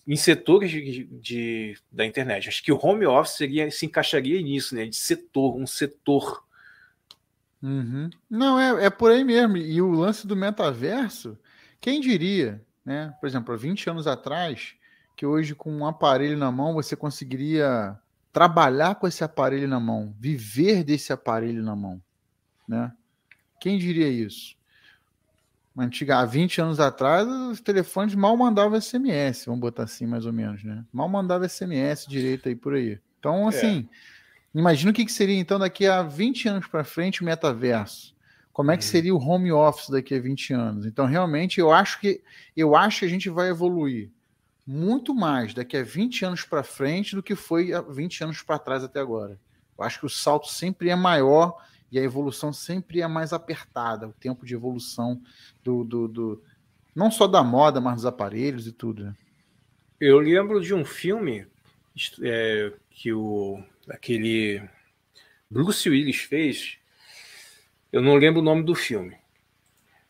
em setores de, de, da internet. Acho que o home office seria, se encaixaria nisso, né? De setor, um setor Uhum. Não, é, é por aí mesmo. E o lance do metaverso, quem diria, né? Por exemplo, há 20 anos atrás, que hoje com um aparelho na mão você conseguiria trabalhar com esse aparelho na mão, viver desse aparelho na mão, né? Quem diria isso? Antiga, há 20 anos atrás, os telefones mal mandavam SMS, vamos botar assim mais ou menos, né? Mal mandava SMS direito aí por aí. Então, é. assim, é Imagina o que, que seria então daqui a 20 anos para frente o metaverso. Como é que uhum. seria o home office daqui a 20 anos? Então, realmente, eu acho que eu acho que a gente vai evoluir muito mais daqui a 20 anos para frente do que foi há 20 anos para trás até agora. Eu acho que o salto sempre é maior e a evolução sempre é mais apertada, o tempo de evolução do, do, do não só da moda, mas dos aparelhos e tudo. Né? Eu lembro de um filme é, que o aquele Bruce Willis fez, eu não lembro o nome do filme.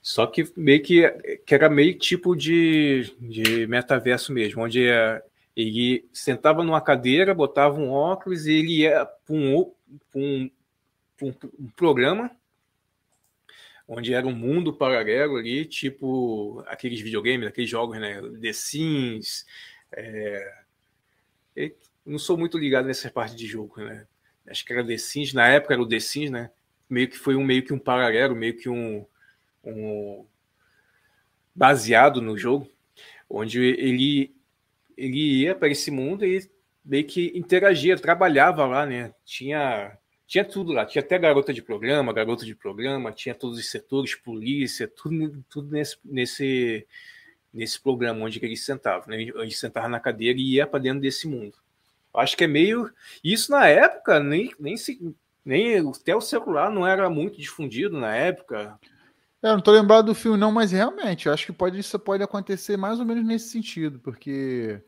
Só que meio que, que era meio tipo de, de metaverso mesmo, onde é, ele sentava numa cadeira, botava um óculos e ele ia para um, um, um, programa onde era um mundo paralelo ali, tipo aqueles videogames, aqueles jogos, né? The Sims. É... não sou muito ligado nessa parte de jogo, né? Acho que era The Sims, na época era o The Sims, né? Meio que foi um meio que um paralelo, meio que um, um baseado no jogo, onde ele ele ia para esse mundo e meio que interagia, trabalhava lá, né? Tinha tinha tudo lá, tinha até garota de programa, garoto de programa, tinha todos os setores, polícia, tudo, tudo nesse, nesse, nesse programa onde ele sentava, né? Onde sentava na cadeira e ia para dentro desse mundo. Acho que é meio. Isso na época, nem, nem, se, nem até o celular não era muito difundido na época. É, eu não tô lembrado do filme, não, mas realmente, eu acho que pode, isso pode acontecer mais ou menos nesse sentido, porque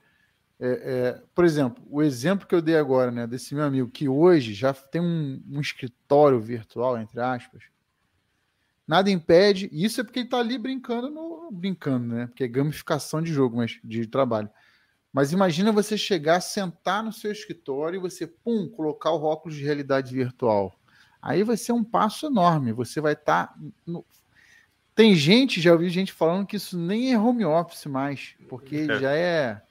é, é, por exemplo, o exemplo que eu dei agora, né, desse meu amigo que hoje já tem um, um escritório virtual, entre aspas, nada impede. Isso é porque ele está ali brincando, no, brincando, né? Porque é gamificação de jogo, mas de trabalho. Mas imagina você chegar, sentar no seu escritório e você, pum, colocar o óculos de realidade virtual. Aí vai ser um passo enorme. Você vai estar. Tá no... Tem gente, já ouvi gente falando que isso nem é home office mais, porque é. já é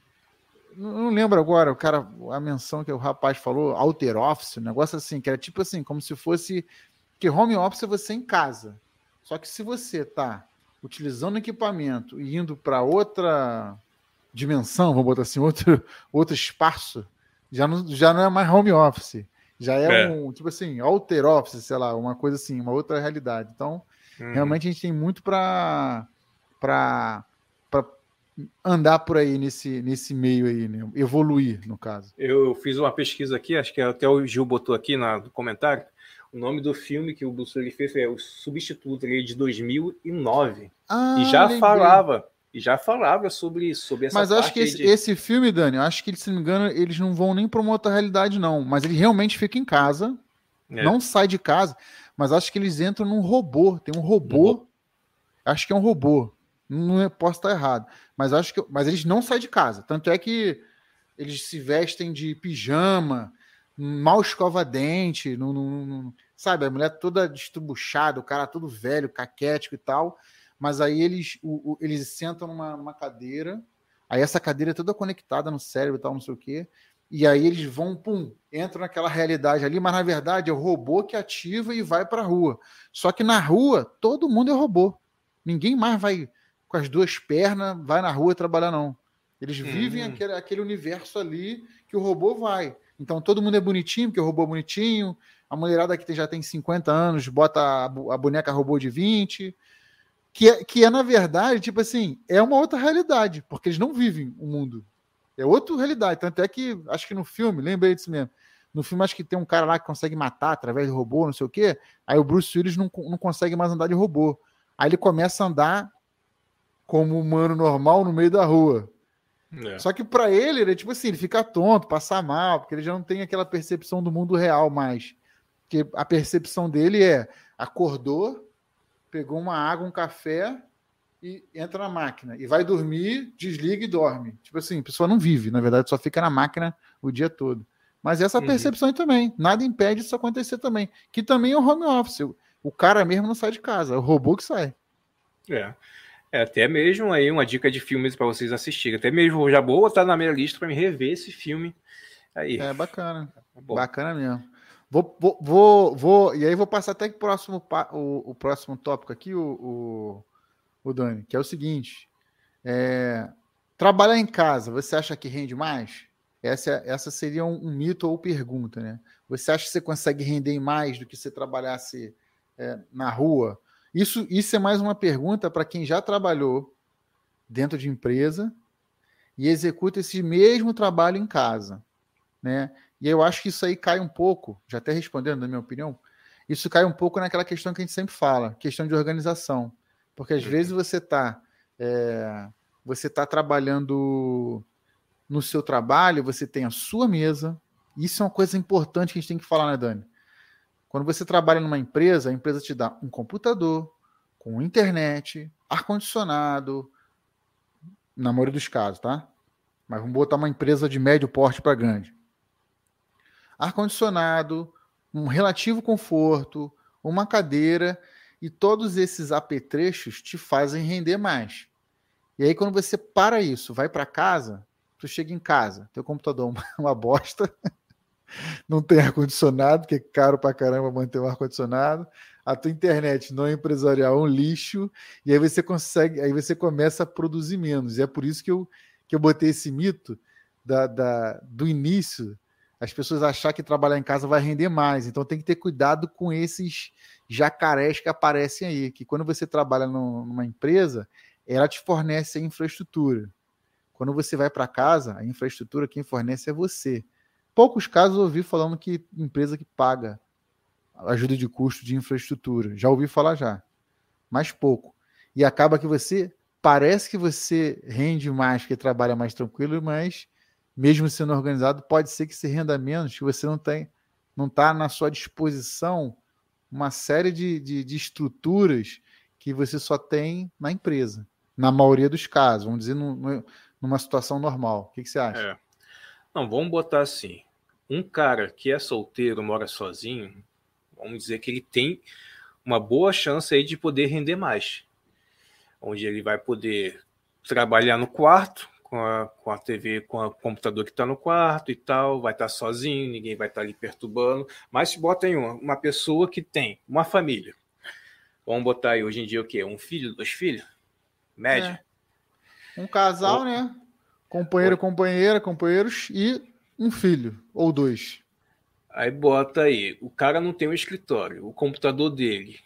não lembro agora, o cara, a menção que o rapaz falou, alter office, um negócio assim, que era tipo assim, como se fosse que home office é você em casa. Só que se você tá utilizando equipamento e indo para outra dimensão, vamos botar assim, outro, outro espaço, já não, já não é mais home office. Já é, é. um, tipo assim, alter office, sei lá, uma coisa assim, uma outra realidade. Então, uhum. realmente a gente tem muito para andar por aí nesse, nesse meio aí, né? evoluir, no caso. Eu fiz uma pesquisa aqui, acho que até o Gil botou aqui na, no comentário, o nome do filme que o Bruce Lee fez é O Substituto, ele é de 2009. Ah, e já lembrei. falava, e já falava sobre sobre essa Mas acho que esse, de... esse, filme, Dani, acho que, se não me engano, eles não vão nem para uma outra realidade, não. Mas ele realmente fica em casa, é. não sai de casa, mas acho que eles entram num robô. Tem um robô, acho que é um robô. Não é, posso estar errado. Mas acho que. Mas eles não saem de casa. Tanto é que eles se vestem de pijama, mal escova dente, não, não, não, sabe? A mulher toda destrubuchada, o cara todo velho, caquético e tal. Mas aí eles, o, o, eles sentam numa, numa, cadeira, aí essa cadeira é toda conectada no cérebro e tal, não sei o quê. E aí eles vão, pum, entram naquela realidade ali, mas na verdade é o robô que ativa e vai para a rua. Só que na rua todo mundo é robô. Ninguém mais vai com as duas pernas, vai na rua trabalhar, não. Eles vivem uhum. aquele, aquele universo ali que o robô vai. Então todo mundo é bonitinho, porque o robô é bonitinho. A mulherada que já tem 50 anos bota a, a boneca robô de 20. Que é, que é, na verdade, tipo assim, é uma outra realidade, porque eles não vivem o mundo. É outra realidade. Tanto é que, acho que no filme, lembrei disso mesmo. No filme, acho que tem um cara lá que consegue matar através do robô, não sei o quê. Aí o Bruce Willis não, não consegue mais andar de robô. Aí ele começa a andar como humano normal no meio da rua. É. Só que para ele, ele é tipo assim, ele fica tonto, passa mal, porque ele já não tem aquela percepção do mundo real mais. Porque a percepção dele é acordou, pegou uma água, um café e entra na máquina. E vai dormir, desliga e dorme. Tipo assim, a pessoa não vive, na verdade, só fica na máquina o dia todo. Mas essa uhum. percepção aí também. Nada impede isso acontecer também. Que também é o home office. O cara mesmo não sai de casa, é o robô que sai. É. É, até mesmo aí uma dica de filmes para vocês assistirem. Até mesmo já vou botar na minha lista para me rever esse filme. Aí. É bacana. Tá bom. Bacana mesmo. Vou, vou, vou, vou, e aí vou passar até o próximo, o, o próximo tópico aqui, o, o, o Dani, que é o seguinte: é, trabalhar em casa, você acha que rende mais? Essa, essa seria um, um, mito ou pergunta, né? Você acha que você consegue render mais do que se trabalhasse é, na rua? Isso, isso é mais uma pergunta para quem já trabalhou dentro de empresa e executa esse mesmo trabalho em casa, né? E eu acho que isso aí cai um pouco, já até respondendo na minha opinião, isso cai um pouco naquela questão que a gente sempre fala, questão de organização, porque às vezes você está é, você está trabalhando no seu trabalho, você tem a sua mesa, isso é uma coisa importante que a gente tem que falar, né, Dani? Quando você trabalha numa empresa, a empresa te dá um computador, com internet, ar-condicionado, na maioria dos casos, tá? Mas vamos botar uma empresa de médio porte para grande. Ar-condicionado, um relativo conforto, uma cadeira e todos esses apetrechos te fazem render mais. E aí quando você para isso, vai para casa, tu chega em casa, teu computador é uma bosta, não tem ar-condicionado, que é caro pra caramba manter um ar-condicionado, a tua internet não é empresarial, é um lixo, e aí você consegue, aí você começa a produzir menos. E é por isso que eu, que eu botei esse mito da, da, do início, as pessoas achar que trabalhar em casa vai render mais. Então tem que ter cuidado com esses jacarés que aparecem aí, que quando você trabalha numa empresa, ela te fornece a infraestrutura. Quando você vai para casa, a infraestrutura quem fornece é você. Poucos casos ouvi falando que empresa que paga ajuda de custo de infraestrutura. Já ouvi falar já, mas pouco. E acaba que você parece que você rende mais, que trabalha mais tranquilo, mas mesmo sendo organizado, pode ser que se renda menos, que você não tem, não está na sua disposição uma série de, de, de, estruturas que você só tem na empresa, na maioria dos casos, vamos dizer, num, numa situação normal. O que, que você acha? É. Não, vamos botar assim. Um cara que é solteiro, mora sozinho, vamos dizer que ele tem uma boa chance aí de poder render mais. Onde ele vai poder trabalhar no quarto, com a, com a TV, com o computador que está no quarto e tal, vai estar tá sozinho, ninguém vai estar tá ali perturbando. Mas se bota aí uma, uma pessoa que tem uma família, vamos botar aí hoje em dia o quê? Um filho, dois filhos? Média. É. Um casal, né? Companheiro, companheira, companheiros e um filho ou dois. Aí bota aí, o cara não tem um escritório, o computador dele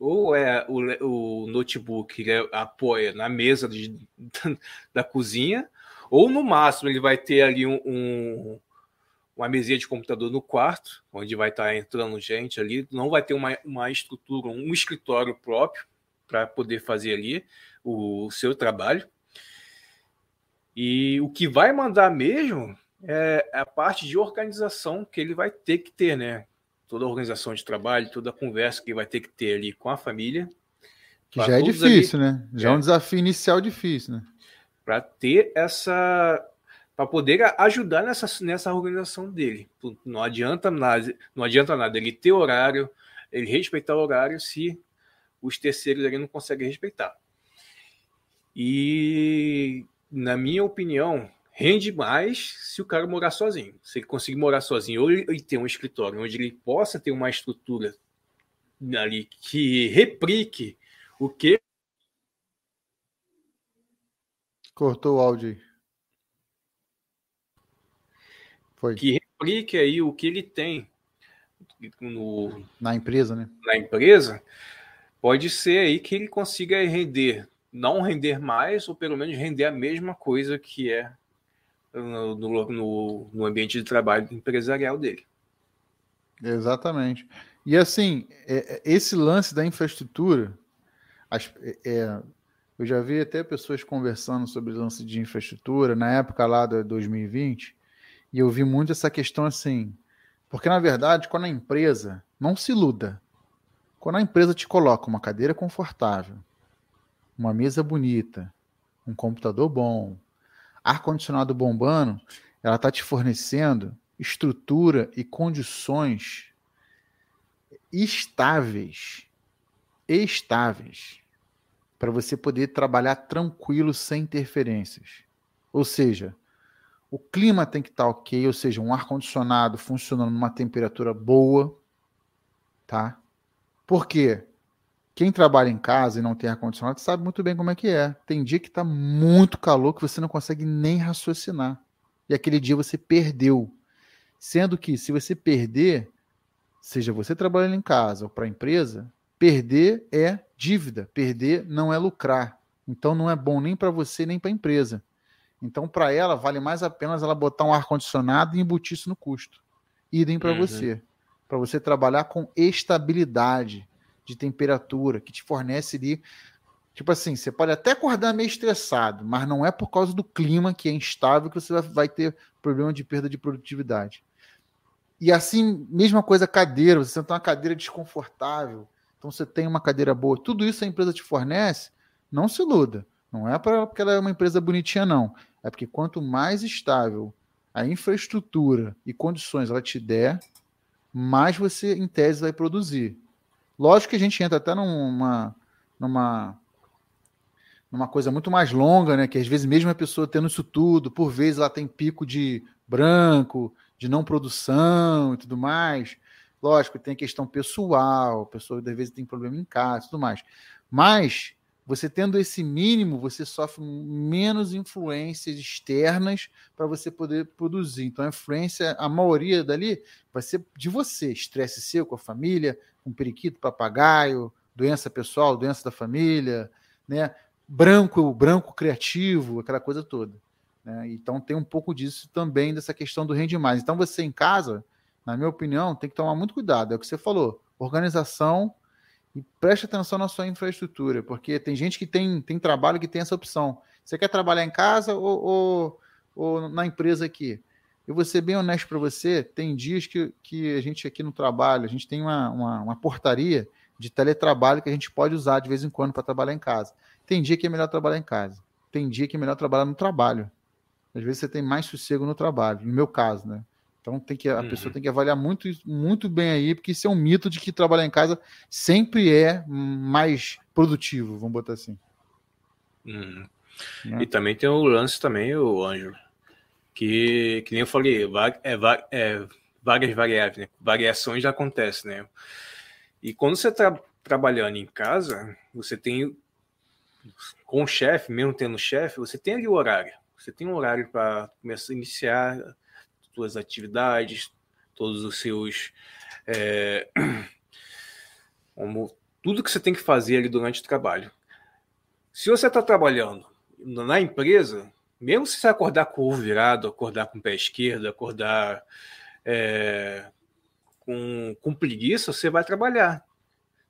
ou é o, o notebook ele apoia na mesa de, da cozinha, ou no máximo ele vai ter ali um, um, uma mesinha de computador no quarto, onde vai estar entrando gente ali, não vai ter uma, uma estrutura, um escritório próprio para poder fazer ali o, o seu trabalho. E o que vai mandar mesmo é a parte de organização que ele vai ter que ter, né? toda a organização de trabalho, toda a conversa que vai ter que ter ali com a família. Que já é difícil, ali, né? Já é. é um desafio inicial difícil, né? Para ter essa. Para poder ajudar nessa, nessa organização dele. Não adianta nada, não adianta nada ele ter horário, ele respeitar o horário se os terceiros ali não conseguem respeitar. E, na minha opinião, rende mais se o cara morar sozinho. Se ele conseguir morar sozinho, ou ele ter um escritório onde ele possa ter uma estrutura ali que replique o que. Cortou o áudio aí. Foi. Que replique aí o que ele tem no, na empresa, né? Na empresa, pode ser aí que ele consiga render, não render mais, ou pelo menos render a mesma coisa que é no, no, no ambiente de trabalho empresarial dele. Exatamente. E assim, é, é, esse lance da infraestrutura, as, é, é, eu já vi até pessoas conversando sobre lance de infraestrutura na época lá de 2020, e eu vi muito essa questão assim, porque na verdade, quando a empresa, não se iluda, quando a empresa te coloca uma cadeira confortável, uma mesa bonita, um computador bom, ar-condicionado bombando, ela está te fornecendo estrutura e condições estáveis, estáveis, para você poder trabalhar tranquilo sem interferências. Ou seja, o clima tem que estar tá ok, ou seja, um ar-condicionado funcionando numa temperatura boa, tá? Por quê? Quem trabalha em casa e não tem ar-condicionado sabe muito bem como é que é. Tem dia que está muito calor que você não consegue nem raciocinar. E aquele dia você perdeu. Sendo que, se você perder, seja você trabalhando em casa ou para a empresa, perder é dívida, perder não é lucrar. Então não é bom nem para você nem para a empresa. Então, para ela, vale mais a pena ela botar um ar-condicionado e embutir isso no custo. Idem para uhum. você. Para você trabalhar com estabilidade de temperatura, que te fornece ali. Tipo assim, você pode até acordar meio estressado, mas não é por causa do clima que é instável que você vai ter problema de perda de produtividade. E assim, mesma coisa, cadeira. Você tem uma cadeira desconfortável, então você tem uma cadeira boa. Tudo isso a empresa te fornece, não se iluda. Não é porque ela é uma empresa bonitinha, não. É porque quanto mais estável a infraestrutura e condições ela te der, mais você, em tese, vai produzir. Lógico que a gente entra até numa, numa, numa coisa muito mais longa, né? Que às vezes, mesmo a pessoa tendo isso tudo, por vezes ela tem pico de branco, de não produção e tudo mais. Lógico, tem a questão pessoal, a pessoa às vezes tem problema em casa e tudo mais. Mas você tendo esse mínimo, você sofre menos influências externas para você poder produzir. Então, a influência, a maioria dali, vai ser de você. Estresse seu com a família, com periquito, papagaio, doença pessoal, doença da família, né? branco, branco criativo, aquela coisa toda. Né? Então, tem um pouco disso também, dessa questão do rende mais. Então, você em casa, na minha opinião, tem que tomar muito cuidado. É o que você falou. Organização e preste atenção na sua infraestrutura, porque tem gente que tem, tem trabalho que tem essa opção. Você quer trabalhar em casa ou, ou, ou na empresa aqui? Eu vou ser bem honesto para você, tem dias que, que a gente aqui no trabalho, a gente tem uma, uma, uma portaria de teletrabalho que a gente pode usar de vez em quando para trabalhar em casa. Tem dia que é melhor trabalhar em casa. Tem dia que é melhor trabalhar no trabalho. Às vezes você tem mais sossego no trabalho, no meu caso, né? Então tem que, a uhum. pessoa tem que avaliar muito, muito bem aí, porque isso é um mito de que trabalhar em casa sempre é mais produtivo, vamos botar assim. Uhum. Né? E também tem o lance também, o Ângelo, que, que nem eu falei, é, é, várias variáveis, né? variações já acontecem, né? E quando você está trabalhando em casa, você tem com o chefe, mesmo tendo chefe, você tem ali o horário. Você tem um horário para começar a iniciar suas atividades, todos os seus. É, como, tudo que você tem que fazer ali durante o trabalho. Se você está trabalhando na empresa, mesmo se você acordar com o ovo virado, acordar com o pé esquerdo, acordar é, com, com preguiça, você vai trabalhar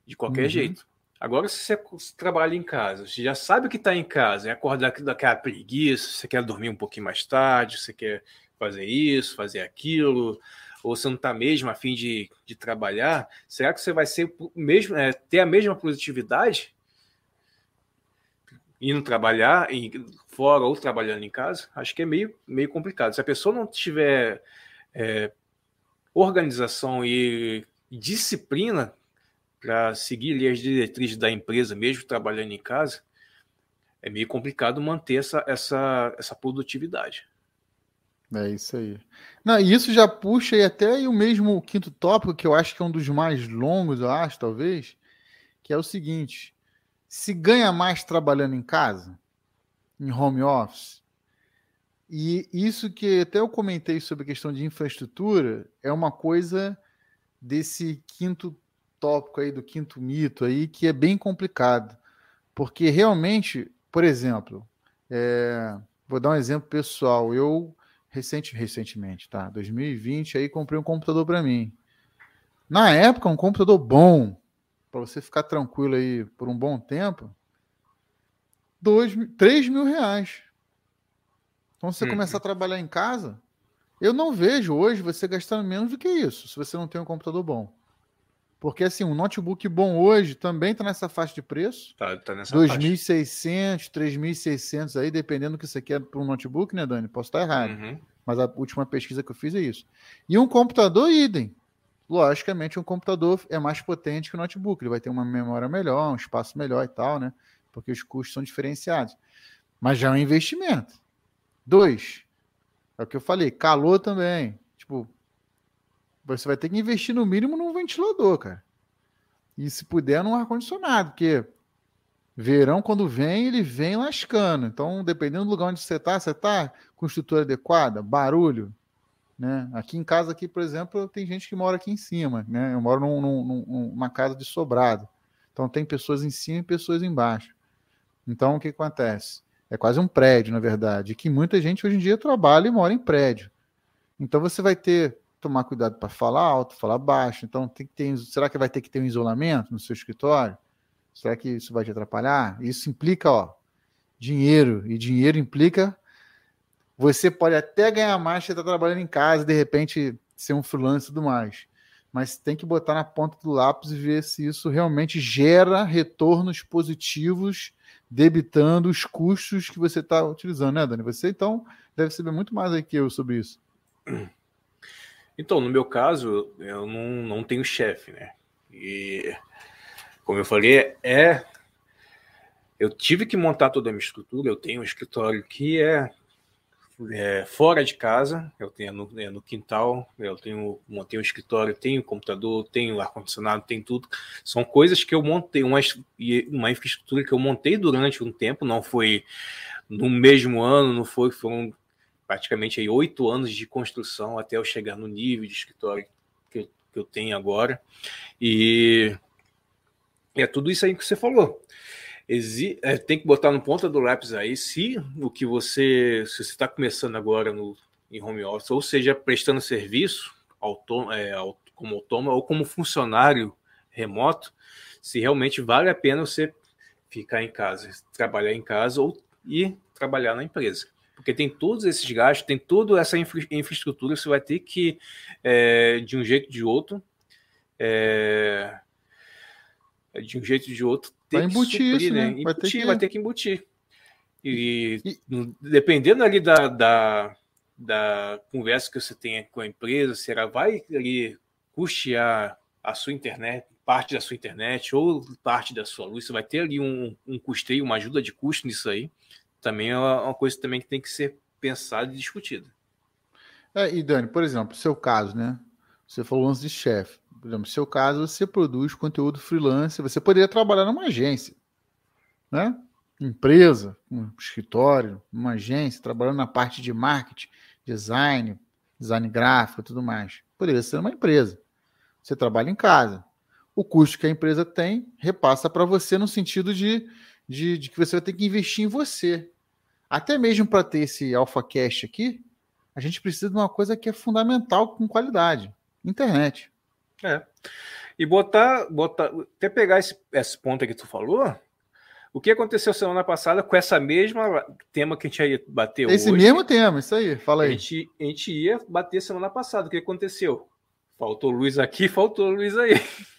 de qualquer uhum. jeito. Agora, se você trabalha em casa, você já sabe que está em casa, é acordar daquela preguiça, você quer dormir um pouquinho mais tarde, você quer fazer isso, fazer aquilo, ou você não está mesmo a fim de, de trabalhar, será que você vai ser mesmo é, ter a mesma produtividade indo trabalhar em, fora ou trabalhando em casa? Acho que é meio, meio complicado. Se a pessoa não tiver é, organização e disciplina para seguir as diretrizes da empresa, mesmo trabalhando em casa, é meio complicado manter essa, essa, essa produtividade. É isso aí. Não, e isso já puxa aí até o mesmo quinto tópico, que eu acho que é um dos mais longos, eu acho, talvez, que é o seguinte: se ganha mais trabalhando em casa, em home office, e isso que até eu comentei sobre a questão de infraestrutura, é uma coisa desse quinto tópico aí, do quinto mito aí, que é bem complicado. Porque realmente, por exemplo, é, vou dar um exemplo pessoal. Eu recente, recentemente, tá? 2020, aí comprei um computador para mim. Na época, um computador bom, para você ficar tranquilo aí por um bom tempo, dois, 3 mil reais. Então, você uhum. começar a trabalhar em casa, eu não vejo hoje você gastando menos do que isso, se você não tem um computador bom. Porque, assim, um notebook bom hoje também está nessa faixa de preço. Tá, tá nessa 2.600, 3.600 aí, dependendo do que você quer para um notebook, né, Dani? Posso estar errado. Uhum. Mas a última pesquisa que eu fiz é isso. E um computador, idem. Logicamente, um computador é mais potente que o notebook. Ele vai ter uma memória melhor, um espaço melhor e tal, né? Porque os custos são diferenciados. Mas já é um investimento. Dois, é o que eu falei, calor também. Tipo, você vai ter que investir no mínimo num ventilador, cara. E se puder, num ar-condicionado, porque verão, quando vem, ele vem lascando. Então, dependendo do lugar onde você está, você está com estrutura adequada, barulho. Né? Aqui em casa, aqui, por exemplo, tem gente que mora aqui em cima. Né? Eu moro num, num, numa casa de sobrado. Então, tem pessoas em cima e pessoas embaixo. Então, o que acontece? É quase um prédio, na verdade, que muita gente hoje em dia trabalha e mora em prédio. Então, você vai ter tomar cuidado para falar alto, falar baixo. Então, tem que ter, será que vai ter que ter um isolamento no seu escritório? Será que isso vai te atrapalhar? Isso implica, ó, dinheiro. E dinheiro implica. Você pode até ganhar mais se está trabalhando em casa, de repente ser um freelancer e tudo mais. Mas tem que botar na ponta do lápis e ver se isso realmente gera retornos positivos, debitando os custos que você está utilizando, né, Dani? Você então deve saber muito mais aí que eu sobre isso. Então, no meu caso, eu não, não tenho chefe, né? E, como eu falei, é. Eu tive que montar toda a minha estrutura. Eu tenho um escritório que é, é fora de casa, eu tenho no, é no quintal, eu tenho montei um escritório, tenho computador, tenho ar-condicionado, tenho tudo. São coisas que eu montei, uma, uma infraestrutura que eu montei durante um tempo, não foi no mesmo ano, não foi, foram praticamente oito anos de construção até eu chegar no nível de escritório que eu, que eu tenho agora. E é tudo isso aí que você falou. Exi é, tem que botar no ponta do lápis aí se o que você se você está começando agora no em home office, ou seja, prestando serviço é, como autônomo ou como funcionário remoto, se realmente vale a pena você ficar em casa, trabalhar em casa ou ir trabalhar na empresa porque tem todos esses gastos, tem toda essa infra infraestrutura, você vai ter que, é, de um jeito ou de outro, é, de um jeito ou de outro, ter vai embutir que suprir, isso, né? Embutir, vai, ter que... vai ter que embutir. E, e... dependendo ali da, da, da conversa que você tenha com a empresa, será vai ali custear a sua internet, parte da sua internet ou parte da sua luz, você vai ter ali um, um custeio, uma ajuda de custo nisso aí também é uma coisa também que tem que ser pensada e discutida. É, e Dani, por exemplo, seu caso, né? Você falou antes de chefe. Por exemplo, seu caso, você produz conteúdo freelance, você poderia trabalhar numa agência, né? Empresa, um escritório, uma agência, trabalhando na parte de marketing, design, design gráfico tudo mais. Poderia ser uma empresa. Você trabalha em casa. O custo que a empresa tem repassa para você no sentido de de, de que você vai ter que investir em você. Até mesmo para ter esse Alpha Cash aqui, a gente precisa de uma coisa que é fundamental com qualidade: internet. É. E botar, botar até pegar esse, esse ponto que tu falou, o que aconteceu semana passada com essa mesma tema que a gente ia bater esse hoje? Esse mesmo tema, isso aí, fala aí. A gente, a gente ia bater semana passada. O que aconteceu? Faltou luz aqui, faltou luz aí.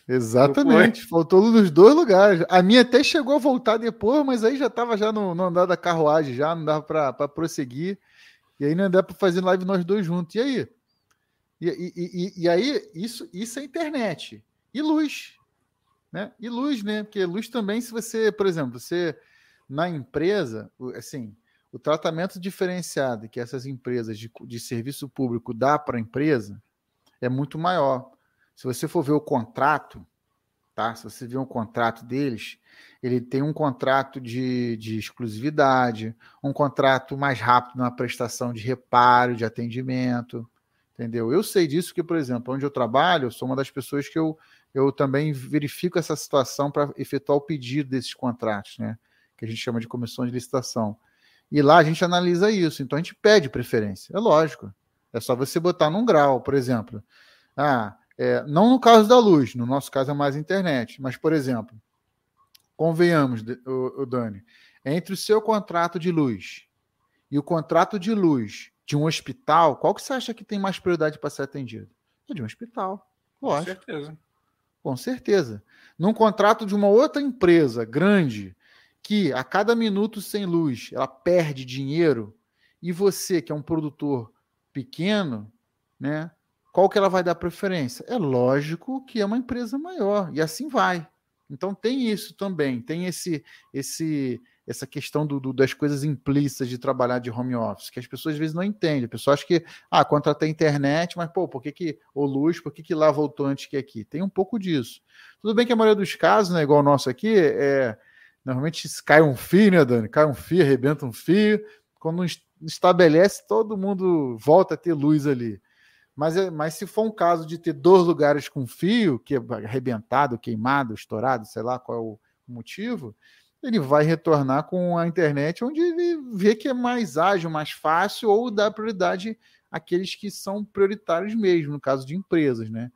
Exatamente, faltou nos dois lugares. A minha até chegou a voltar depois, mas aí já estava já no, no, andar da carruagem, já não dava para prosseguir. E aí não dá para fazer live nós dois juntos. E aí? E, e, e, e, aí, isso, isso é internet. E luz. Né? E luz, né? Porque luz também, se você, por exemplo, você na empresa, assim, o tratamento diferenciado que essas empresas de, de serviço público dá para a empresa é muito maior. Se você for ver o contrato, tá? Se você ver um contrato deles, ele tem um contrato de, de exclusividade, um contrato mais rápido na prestação de reparo, de atendimento, entendeu? Eu sei disso que, por exemplo, onde eu trabalho, eu sou uma das pessoas que eu, eu também verifico essa situação para efetuar o pedido desses contratos, né? Que a gente chama de comissão de licitação. E lá a gente analisa isso, então a gente pede preferência, é lógico. É só você botar num grau, por exemplo. Ah, é, não no caso da luz, no nosso caso é mais internet, mas, por exemplo, convenhamos, o, o Dani, entre o seu contrato de luz e o contrato de luz de um hospital, qual que você acha que tem mais prioridade para ser atendido? É de um hospital. Lógico. Com certeza. Com certeza. Num contrato de uma outra empresa grande, que a cada minuto sem luz ela perde dinheiro, e você, que é um produtor pequeno, né? Qual que ela vai dar preferência? É lógico que é uma empresa maior e assim vai. Então tem isso também, tem esse esse essa questão do, do, das coisas implícitas de trabalhar de home office, que as pessoas às vezes não entendem. A pessoa acha que, ah, contratar internet, mas, pô, por que, que ou luz, por que, que lá voltou antes que aqui? Tem um pouco disso. Tudo bem que a maioria dos casos, né, igual o nosso aqui, é normalmente cai um fio, né, Dani? Cai um fio, arrebenta um fio, quando estabelece, todo mundo volta a ter luz ali. Mas, é, mas se for um caso de ter dois lugares com fio, que é arrebentado, queimado, estourado, sei lá qual é o motivo, ele vai retornar com a internet onde ele vê que é mais ágil, mais fácil, ou dá prioridade àqueles que são prioritários mesmo, no caso de empresas, né?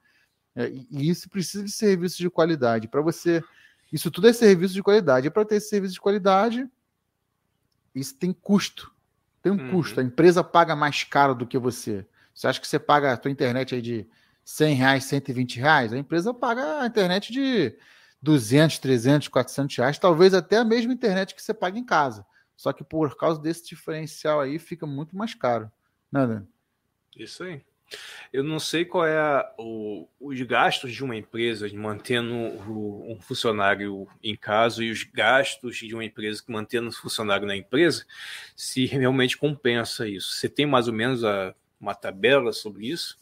É, e isso precisa de serviços de qualidade. Para você. Isso tudo é serviço de qualidade. E para ter esse serviço de qualidade, isso tem custo. Tem um uhum. custo. A empresa paga mais caro do que você. Você acha que você paga a tua internet aí de 100 reais, 120 reais? A empresa paga a internet de 200, 300, 400 reais, talvez até a mesma internet que você paga em casa. Só que por causa desse diferencial aí fica muito mais caro. Nada. Né, Isso aí. Eu não sei qual é a, o, os gastos de uma empresa mantendo o, um funcionário em casa e os gastos de uma empresa mantendo o funcionário na empresa, se realmente compensa isso. Você tem mais ou menos a, uma tabela sobre isso?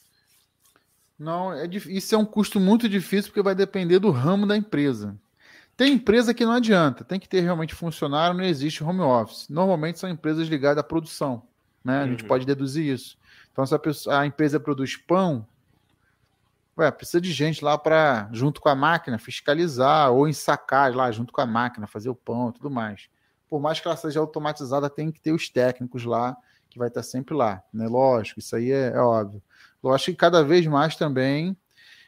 Não, é, isso é um custo muito difícil porque vai depender do ramo da empresa. Tem empresa que não adianta, tem que ter realmente funcionário, não existe home office. Normalmente são empresas ligadas à produção, né? A gente uhum. pode deduzir isso. Então, se a, pessoa, a empresa produz pão, ué, precisa de gente lá para, junto com a máquina, fiscalizar ou ensacar lá junto com a máquina, fazer o pão e tudo mais. Por mais que ela seja automatizada, tem que ter os técnicos lá, que vai estar sempre lá, né? Lógico, isso aí é, é óbvio. Lógico que cada vez mais também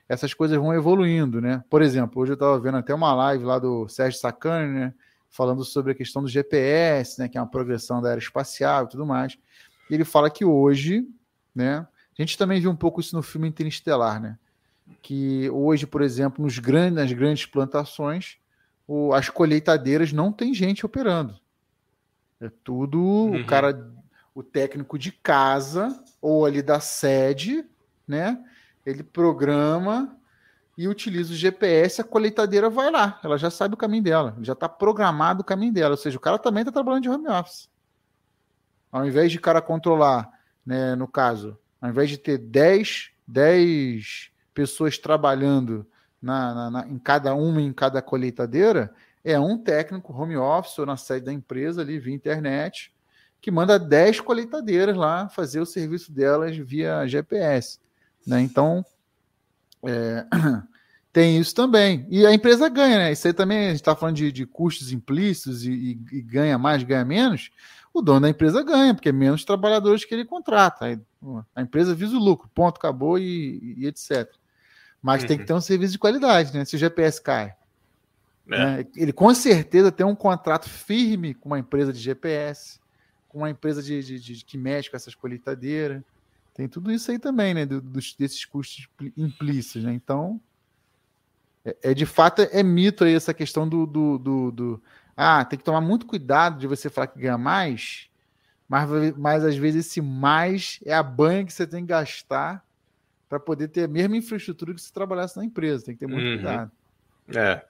essas coisas vão evoluindo, né? Por exemplo, hoje eu estava vendo até uma live lá do Sérgio Sacani, né? Falando sobre a questão do GPS, né? Que é uma progressão da aeroespacial e tudo mais. E ele fala que hoje né? A gente também viu um pouco isso no filme Interestelar, né? Que hoje, por exemplo, nos grandes, nas grandes plantações, o, as colheitadeiras não tem gente operando. É tudo uhum. o cara, o técnico de casa ou ali da sede, né? Ele programa e utiliza o GPS, a colheitadeira vai lá, ela já sabe o caminho dela, já está programado o caminho dela, ou seja, o cara também está trabalhando de home office. Ao invés de cara controlar né, no caso, ao invés de ter 10, 10 pessoas trabalhando na, na, na, em cada uma, em cada colheitadeira, é um técnico home office ou na sede da empresa ali via internet, que manda 10 colheitadeiras lá fazer o serviço delas via GPS. Né? Então, é, tem isso também. E a empresa ganha, né? Isso aí também, a gente está falando de, de, custos implícitos e, e, e, ganha mais, ganha menos o dono da empresa ganha, porque é menos trabalhadores que ele contrata. A empresa visa o lucro, ponto, acabou e, e etc. Mas uhum. tem que uhum. ter um serviço de qualidade, né? Se o GPS cai. É. Né? Ele com certeza tem um contrato firme com uma empresa de GPS, uma empresa de, de, de que mexe com essas colheitadeiras. Tem tudo isso aí também, né? Dos, desses custos implícitos, né? Então, é, é, de fato é mito aí essa questão do, do, do, do ah, tem que tomar muito cuidado de você falar que ganha mais, mas, mas às vezes esse mais é a banha que você tem que gastar para poder ter a mesma infraestrutura que você trabalhasse na empresa. Tem que ter muito uhum. cuidado. É,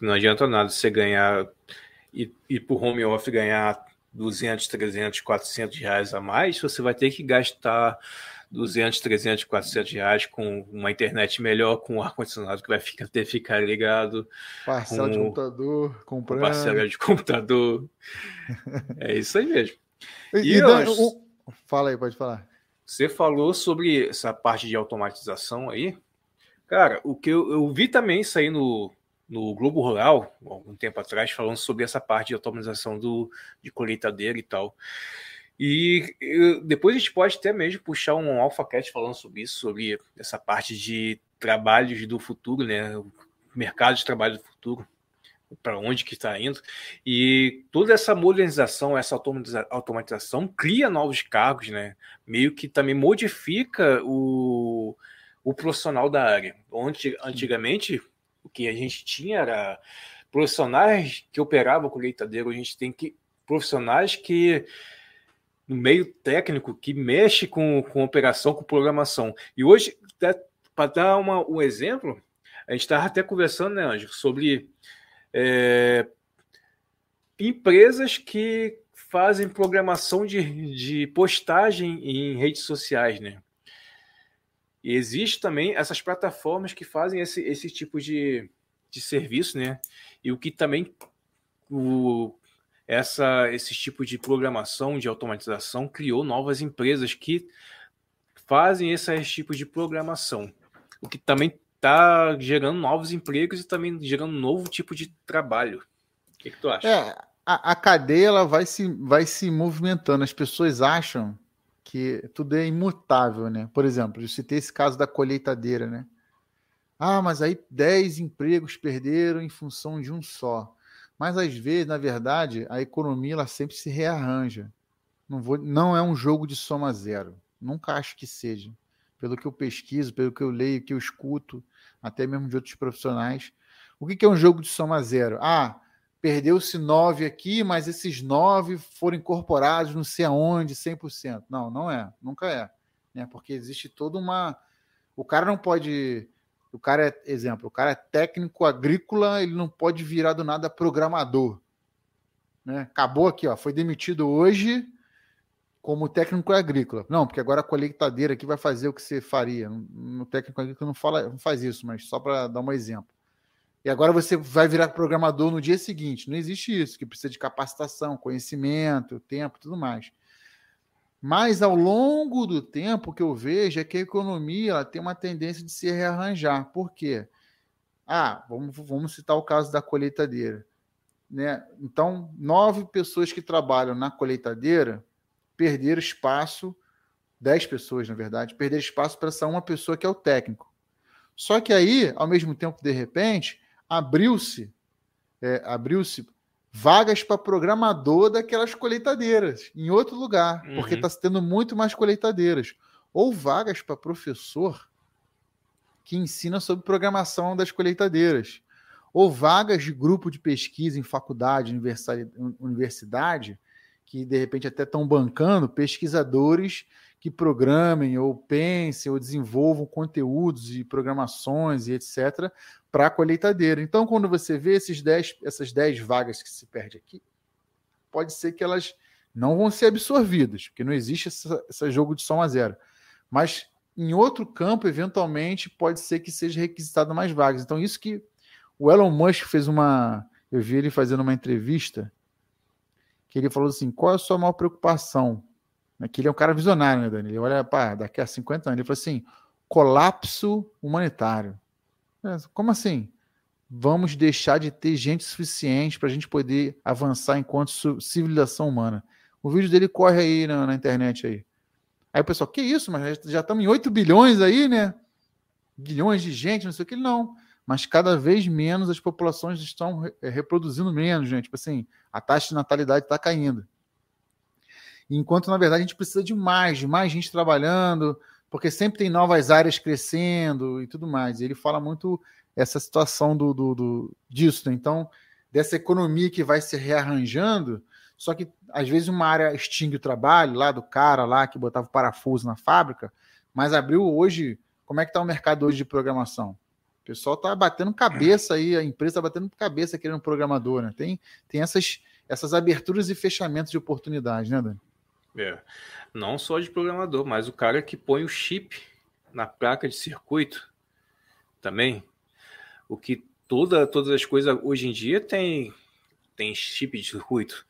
não adianta nada você ganhar e ir para o home office ganhar 200, 300, 400 reais a mais, você vai ter que gastar 200, 300, 400 reais com uma internet melhor, com ar-condicionado que vai ficar, ter ficar ligado. Parcela com, de computador, comprando. Parcela de computador. é isso aí mesmo. E, e, e Fala aí, pode falar. Você falou sobre essa parte de automatização aí. Cara, o que eu, eu vi também sair no, no Globo Rural, algum tempo atrás, falando sobre essa parte de automatização do, de colheitadeira e tal. E depois a gente pode até mesmo puxar um AlphaCast falando sobre isso, sobre essa parte de trabalhos do futuro, né? O mercado de trabalho do futuro, para onde que está indo. E toda essa modernização, essa automatização cria novos cargos, né? Meio que também modifica o, o profissional da área. Onde antigamente o que a gente tinha era profissionais que operavam colheitadeiro, a gente tem que profissionais que no meio técnico que mexe com, com operação, com programação. E hoje, para dar uma, um exemplo, a gente estava até conversando, né, sobre é, empresas que fazem programação de, de postagem em redes sociais, né? E existe também essas plataformas que fazem esse, esse tipo de, de serviço, né? E o que também o, essa, esse tipo de programação, de automatização, criou novas empresas que fazem esse tipo de programação, o que também está gerando novos empregos e também gerando um novo tipo de trabalho. O que, que tu acha? É, a, a, cadeia ela vai se, vai se movimentando. As pessoas acham que tudo é imutável, né? Por exemplo, eu citei esse caso da colheitadeira, né? Ah, mas aí 10 empregos perderam em função de um só. Mas às vezes, na verdade, a economia ela sempre se rearranja. Não, vou, não é um jogo de soma zero. Nunca acho que seja. Pelo que eu pesquiso, pelo que eu leio, que eu escuto, até mesmo de outros profissionais. O que, que é um jogo de soma zero? Ah, perdeu-se nove aqui, mas esses nove foram incorporados não sei aonde, 100%. Não, não é. Nunca é. né? Porque existe toda uma. O cara não pode. O cara é, exemplo, o cara é técnico agrícola, ele não pode virar do nada programador. Né? Acabou aqui, ó, foi demitido hoje como técnico agrícola. Não, porque agora a colheitadeira aqui vai fazer o que você faria. No técnico agrícola não, fala, não faz isso, mas só para dar um exemplo. E agora você vai virar programador no dia seguinte. Não existe isso, que precisa de capacitação, conhecimento, tempo, tudo mais. Mas ao longo do tempo, que eu vejo é que a economia ela tem uma tendência de se rearranjar. Por quê? Ah, vamos, vamos citar o caso da colheitadeira. Né? Então, nove pessoas que trabalham na colheitadeira perderam espaço, dez pessoas, na verdade, perderam espaço para essa uma pessoa que é o técnico. Só que aí, ao mesmo tempo, de repente, abriu-se é, abriu-se vagas para programador daquelas colheitadeiras em outro lugar, uhum. porque está tendo muito mais colheitadeiras. Ou vagas para professor que ensina sobre programação das colheitadeiras. Ou vagas de grupo de pesquisa em faculdade, universidade, que de repente até estão bancando pesquisadores que programem ou pensem ou desenvolvam conteúdos e programações e etc para a colheitadeira. Então, quando você vê esses 10, essas 10 vagas que se perde aqui, pode ser que elas não vão ser absorvidas, porque não existe esse jogo de som a zero. Mas em outro campo, eventualmente, pode ser que seja requisitado mais vagas. Então, isso que o Elon Musk fez uma. Eu vi ele fazendo uma entrevista que ele falou assim: qual é a sua maior preocupação? É que ele é um cara visionário, né, Dani? Ele olha, pá, daqui a 50 anos. Ele falou assim: colapso humanitário. É, como assim? Vamos deixar de ter gente suficiente para a gente poder avançar enquanto civilização humana. O vídeo dele corre aí na, na internet aí. Aí o pessoal, que isso? Mas já estamos em 8 bilhões aí, né? Bilhões de gente, não sei o que. Não. Mas cada vez menos as populações estão reproduzindo menos, gente. Tipo assim, a taxa de natalidade está caindo. Enquanto, na verdade, a gente precisa de mais, de mais gente trabalhando, porque sempre tem novas áreas crescendo e tudo mais. E ele fala muito essa situação do, do, do disso, né? Então, dessa economia que vai se rearranjando, só que às vezes uma área extingue o trabalho lá do cara lá que botava parafuso na fábrica, mas abriu hoje. Como é que está o mercado hoje de programação? O pessoal está batendo cabeça aí, a empresa está batendo cabeça querendo programador, né? Tem, tem essas, essas aberturas e fechamentos de oportunidades, né, Dani? É. Não só de programador, mas o cara que põe o chip na placa de circuito também. O que toda, todas as coisas hoje em dia tem, tem chip de circuito.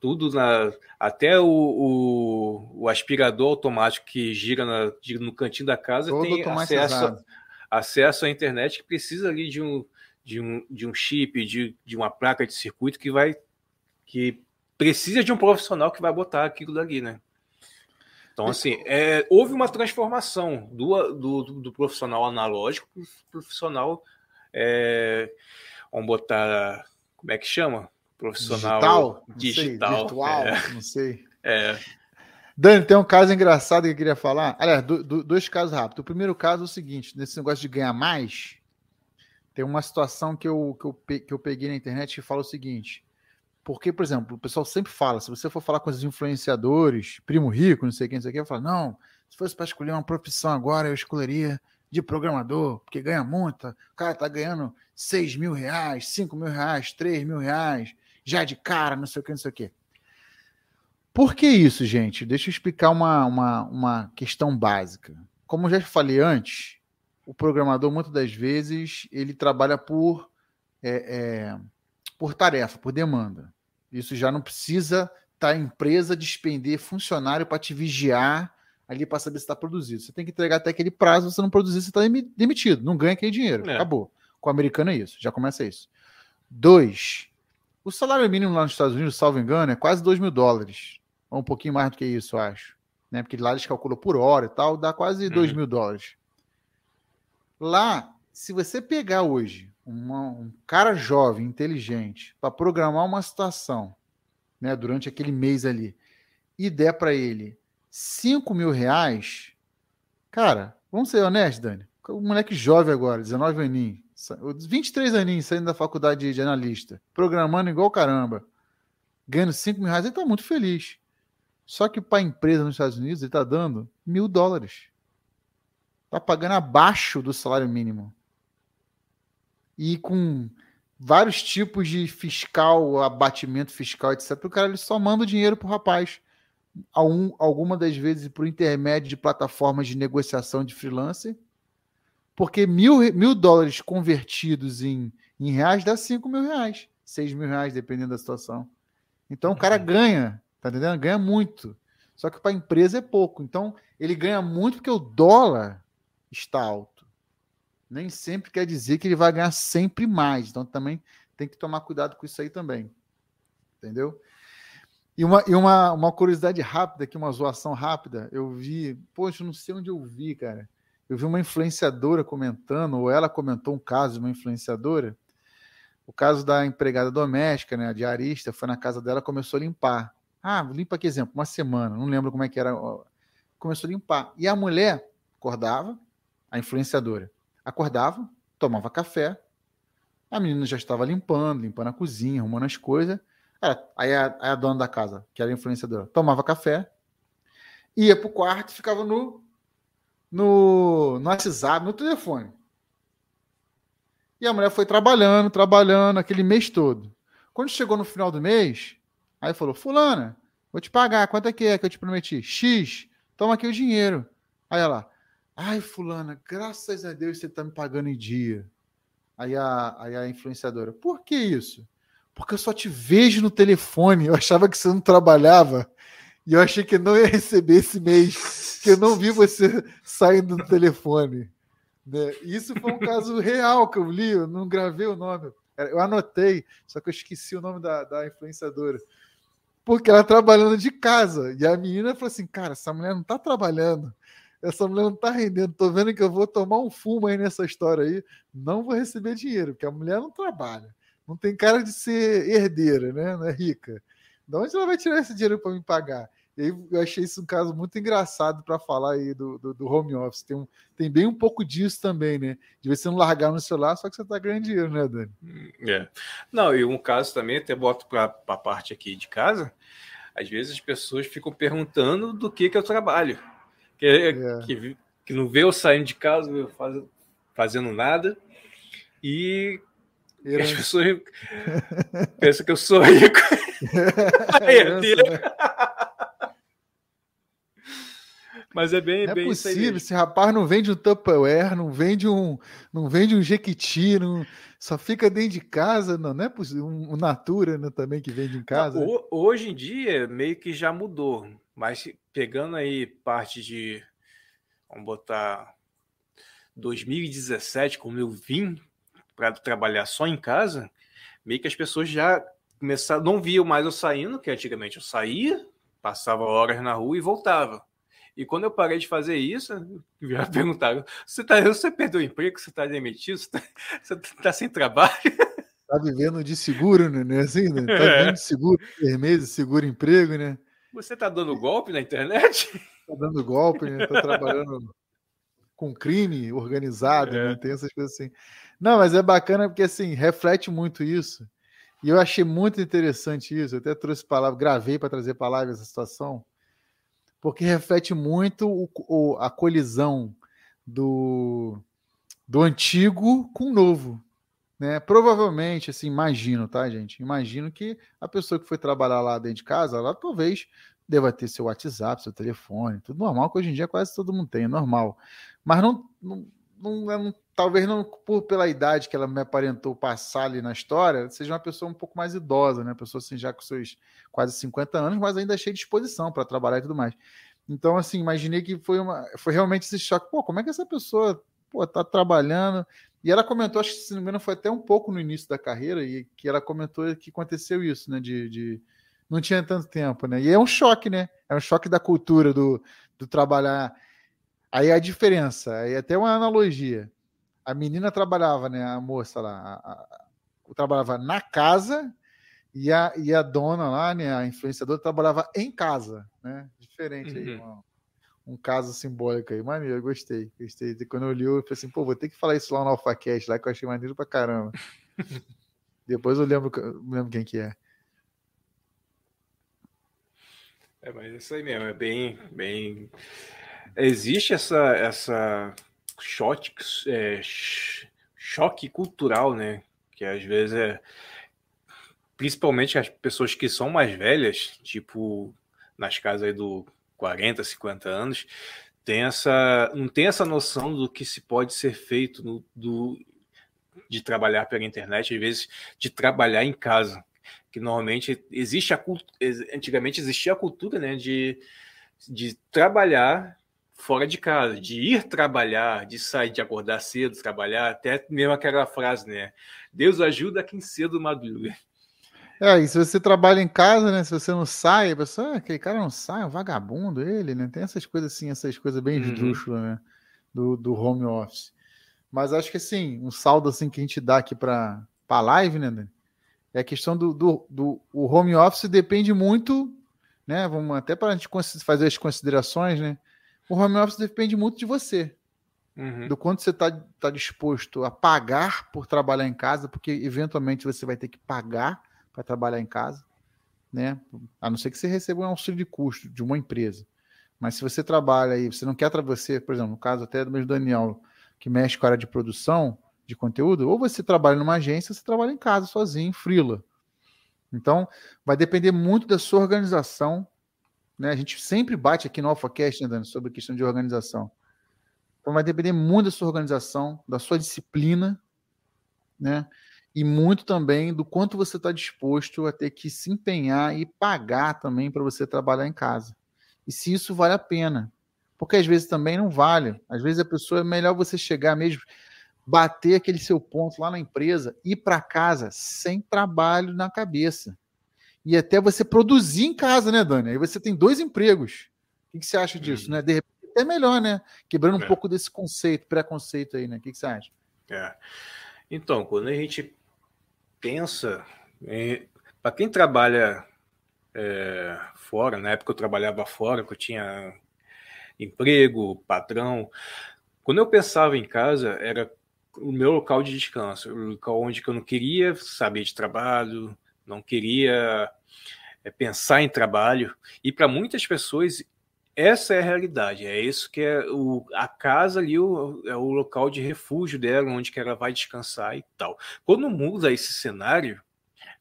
Tudo na. Até o, o, o aspirador automático que gira, na, gira no cantinho da casa Todo tem acesso, acesso à internet que precisa ali de um, de um, de um chip, de, de uma placa de circuito que vai. que precisa de um profissional que vai botar aquilo dali, né? Então, assim, é, houve uma transformação do, do, do profissional analógico para o profissional. É, vamos botar. Como é que chama? Profissional digital. digital sei, virtual, é, não sei. É. Dani, tem um caso engraçado que eu queria falar. Aliás, do, do, dois casos rápidos. O primeiro caso é o seguinte: nesse negócio de ganhar mais, tem uma situação que eu, que eu, que eu peguei na internet que fala o seguinte: porque, por exemplo, o pessoal sempre fala, se você for falar com os influenciadores, primo rico, não sei quem, não sei o que, fala, não, se fosse para escolher uma profissão agora, eu escolheria de programador, porque ganha muito, o cara tá ganhando 6 mil reais, 5 mil reais, 3 mil reais, já de cara, não sei o que, não sei o que. Por que isso, gente? Deixa eu explicar uma, uma, uma questão básica. Como eu já falei antes, o programador, muitas das vezes, ele trabalha por... É, é, por tarefa, por demanda. Isso já não precisa estar tá a empresa despender funcionário para te vigiar ali para saber se está produzido. Você tem que entregar até aquele prazo, se você não produzir, você está demitido, não ganha aquele dinheiro. É. Acabou. Com o americano é isso, já começa isso. Dois, o salário mínimo lá nos Estados Unidos, salvo engano, é quase 2 mil dólares. Ou um pouquinho mais do que isso, eu acho. Né? Porque lá eles calculam por hora e tal, dá quase 2 uhum. mil dólares. Lá, se você pegar hoje uma, um cara jovem, inteligente, para programar uma situação, né, durante aquele mês ali, e der para ele 5 mil reais, cara, vamos ser honestos, Dani. O moleque jovem agora, 19 aninhos, 23 aninhos saindo da faculdade de analista, programando igual caramba, ganhando 5 mil reais, ele está muito feliz. Só que para a empresa nos Estados Unidos ele está dando mil dólares. Está pagando abaixo do salário mínimo. E com vários tipos de fiscal, abatimento fiscal, etc. O cara ele só manda o dinheiro para o rapaz. Algum, alguma das vezes por intermédio de plataformas de negociação de freelancer. Porque mil, mil dólares convertidos em, em reais dá cinco mil reais. seis mil reais, dependendo da situação. Então o cara uhum. ganha Tá entendendo? Ganha muito. Só que para a empresa é pouco. Então, ele ganha muito porque o dólar está alto. Nem sempre quer dizer que ele vai ganhar sempre mais. Então, também tem que tomar cuidado com isso aí também. Entendeu? E uma, e uma, uma curiosidade rápida aqui, uma zoação rápida. Eu vi, poxa, não sei onde eu vi, cara. Eu vi uma influenciadora comentando, ou ela comentou um caso de uma influenciadora. O caso da empregada doméstica, né, a diarista, foi na casa dela começou a limpar. Ah, limpa que exemplo, uma semana, não lembro como é que era. Começou a limpar. E a mulher acordava, a influenciadora, acordava, tomava café, a menina já estava limpando, limpando a cozinha, arrumando as coisas. Aí a, a dona da casa, que era influenciadora, tomava café, ia pro quarto e ficava no, no, no WhatsApp, no telefone. E a mulher foi trabalhando, trabalhando aquele mês todo. Quando chegou no final do mês, Aí falou: Fulana, vou te pagar. Quanto é que é que eu te prometi? X. Toma aqui o dinheiro. Aí ela: Ai, Fulana, graças a Deus você está me pagando em dia. Aí a, aí a influenciadora: Por que isso? Porque eu só te vejo no telefone. Eu achava que você não trabalhava. E eu achei que não ia receber esse mês. Que eu não vi você saindo do telefone. Né? Isso foi um caso real que eu li, eu não gravei o nome. Eu anotei, só que eu esqueci o nome da, da influenciadora porque ela trabalhando de casa. E a menina falou assim: cara, essa mulher não tá trabalhando, essa mulher não tá rendendo. Tô vendo que eu vou tomar um fumo aí nessa história aí, não vou receber dinheiro, porque a mulher não trabalha. Não tem cara de ser herdeira, né? Não é rica. De onde ela vai tirar esse dinheiro para me pagar? E aí eu achei isso um caso muito engraçado para falar aí do, do, do, home office. Tem, um, tem bem um pouco disso também, né? De você não largar no celular, só que você está ganhando dinheiro, né, Dani? É. Não, e um caso também, até boto para a parte aqui de casa, às vezes as pessoas ficam perguntando do que, que eu trabalho. Que, é. que, que não vê eu saindo de casa, eu faz, fazendo nada. E e as pessoas pensam que eu sou rico. Herdeiro. Mas é bem, não é bem é possível. Esse rapaz não vende um Tupperware, não vende um, não vende um Jequiti, não, só fica dentro de casa. Não, não é possível. Um, um Natura né, também que vende em casa. Não, hoje em dia meio que já mudou, mas pegando aí parte de, vamos botar 2017, como eu vim para trabalhar só em casa, meio que as pessoas já começaram, não viam mais eu saindo, que antigamente eu saía, passava horas na rua e voltava. E quando eu parei de fazer isso, já perguntaram: você, tá, você perdeu o emprego, você está demitido, você está tá sem trabalho? Está vivendo de seguro, né? É assim, né? Tá é. vivendo de seguro, meses, seguro emprego, né? Você está dando golpe na internet? Está dando golpe, né? Está trabalhando com crime organizado, é. né? Tem essas coisas assim. Não, mas é bacana porque assim, reflete muito isso. E eu achei muito interessante isso. Eu até trouxe palavra, gravei para trazer palavras essa situação porque reflete muito o, o, a colisão do, do antigo com o novo. Né? Provavelmente, assim, imagino, tá, gente? Imagino que a pessoa que foi trabalhar lá dentro de casa, ela talvez deva ter seu WhatsApp, seu telefone, tudo normal, que hoje em dia quase todo mundo tem, é normal. Mas não, não, não, não talvez não por pela idade que ela me aparentou passar ali na história, seja uma pessoa um pouco mais idosa, né? Uma pessoa assim já com seus quase 50 anos, mas ainda cheia de disposição para trabalhar e tudo mais. Então, assim, imaginei que foi uma foi realmente esse choque. Pô, como é que essa pessoa pô, tá trabalhando? E ela comentou, acho que se não me engano, foi até um pouco no início da carreira, e que ela comentou que aconteceu isso, né? De, de não tinha tanto tempo, né? E é um choque, né? É um choque da cultura do, do trabalhar. Aí a diferença, aí até uma analogia a menina trabalhava, né? A moça lá, a, a, trabalhava na casa e a, e a dona lá, né? A influenciadora trabalhava em casa, né? Diferente uhum. aí, um, um caso simbólico aí. Maneiro, gostei. Gostei. Quando eu li, eu falei assim, pô, vou ter que falar isso lá no AlphaCast, lá que eu achei maneiro pra caramba. Depois eu lembro, eu lembro quem que é. É, mas isso aí mesmo, é bem, bem. Existe essa, essa choque, é, choque cultural, né? Que às vezes é. Principalmente as pessoas que são mais velhas, tipo nas casas aí do 40, 50 anos, tem essa, não tem essa noção do que se pode ser feito no, do, de trabalhar pela internet, às vezes de trabalhar em casa. Que normalmente existe a antigamente existia a cultura né, de, de trabalhar fora de casa, de ir trabalhar, de sair, de acordar cedo, trabalhar, até mesmo aquela frase, né? Deus ajuda quem cedo madruga. É, e se você trabalha em casa, né? Se você não sai, a pessoa, ah, aquele cara não sai, é um vagabundo ele, né? Tem essas coisas assim, essas coisas bem uhum. esdrúxulas, né? Do, do home office. Mas acho que assim, um saldo assim que a gente dá aqui para a live, né? É a questão do, do, do o home office depende muito, né? Vamos até para a gente fazer as considerações, né? O home office depende muito de você. Uhum. Do quanto você está tá disposto a pagar por trabalhar em casa, porque eventualmente você vai ter que pagar para trabalhar em casa, né? A não ser que você receba um auxílio de custo de uma empresa. Mas se você trabalha aí, você não quer você, por exemplo, no caso até do mesmo Daniel, que mexe com a área de produção de conteúdo, ou você trabalha numa agência, ou você trabalha em casa sozinho, frila. Então, vai depender muito da sua organização. Né? A gente sempre bate aqui no AlphaCast, né, Dani, sobre a questão de organização. Então, vai depender muito da sua organização, da sua disciplina, né? E muito também do quanto você está disposto a ter que se empenhar e pagar também para você trabalhar em casa. E se isso vale a pena. Porque às vezes também não vale. Às vezes a pessoa é melhor você chegar mesmo, bater aquele seu ponto lá na empresa, ir para casa sem trabalho na cabeça. E até você produzir em casa, né, Dani? Aí você tem dois empregos. O que, você acha disso, uhum. né? De repente é melhor, né? Quebrando um é. pouco desse conceito, preconceito aí, né? O que, você acha? É. Então, quando a gente pensa, é, para quem trabalha é, fora, na época eu trabalhava fora, que eu tinha emprego, patrão. Quando eu pensava em casa, era o meu local de descanso, o local onde eu não queria saber de trabalho, não queria é, pensar em trabalho. E para muitas pessoas, essa é a realidade. É isso que é o, a casa ali o, é o local de refúgio dela, onde que ela vai descansar e tal. Quando muda esse cenário,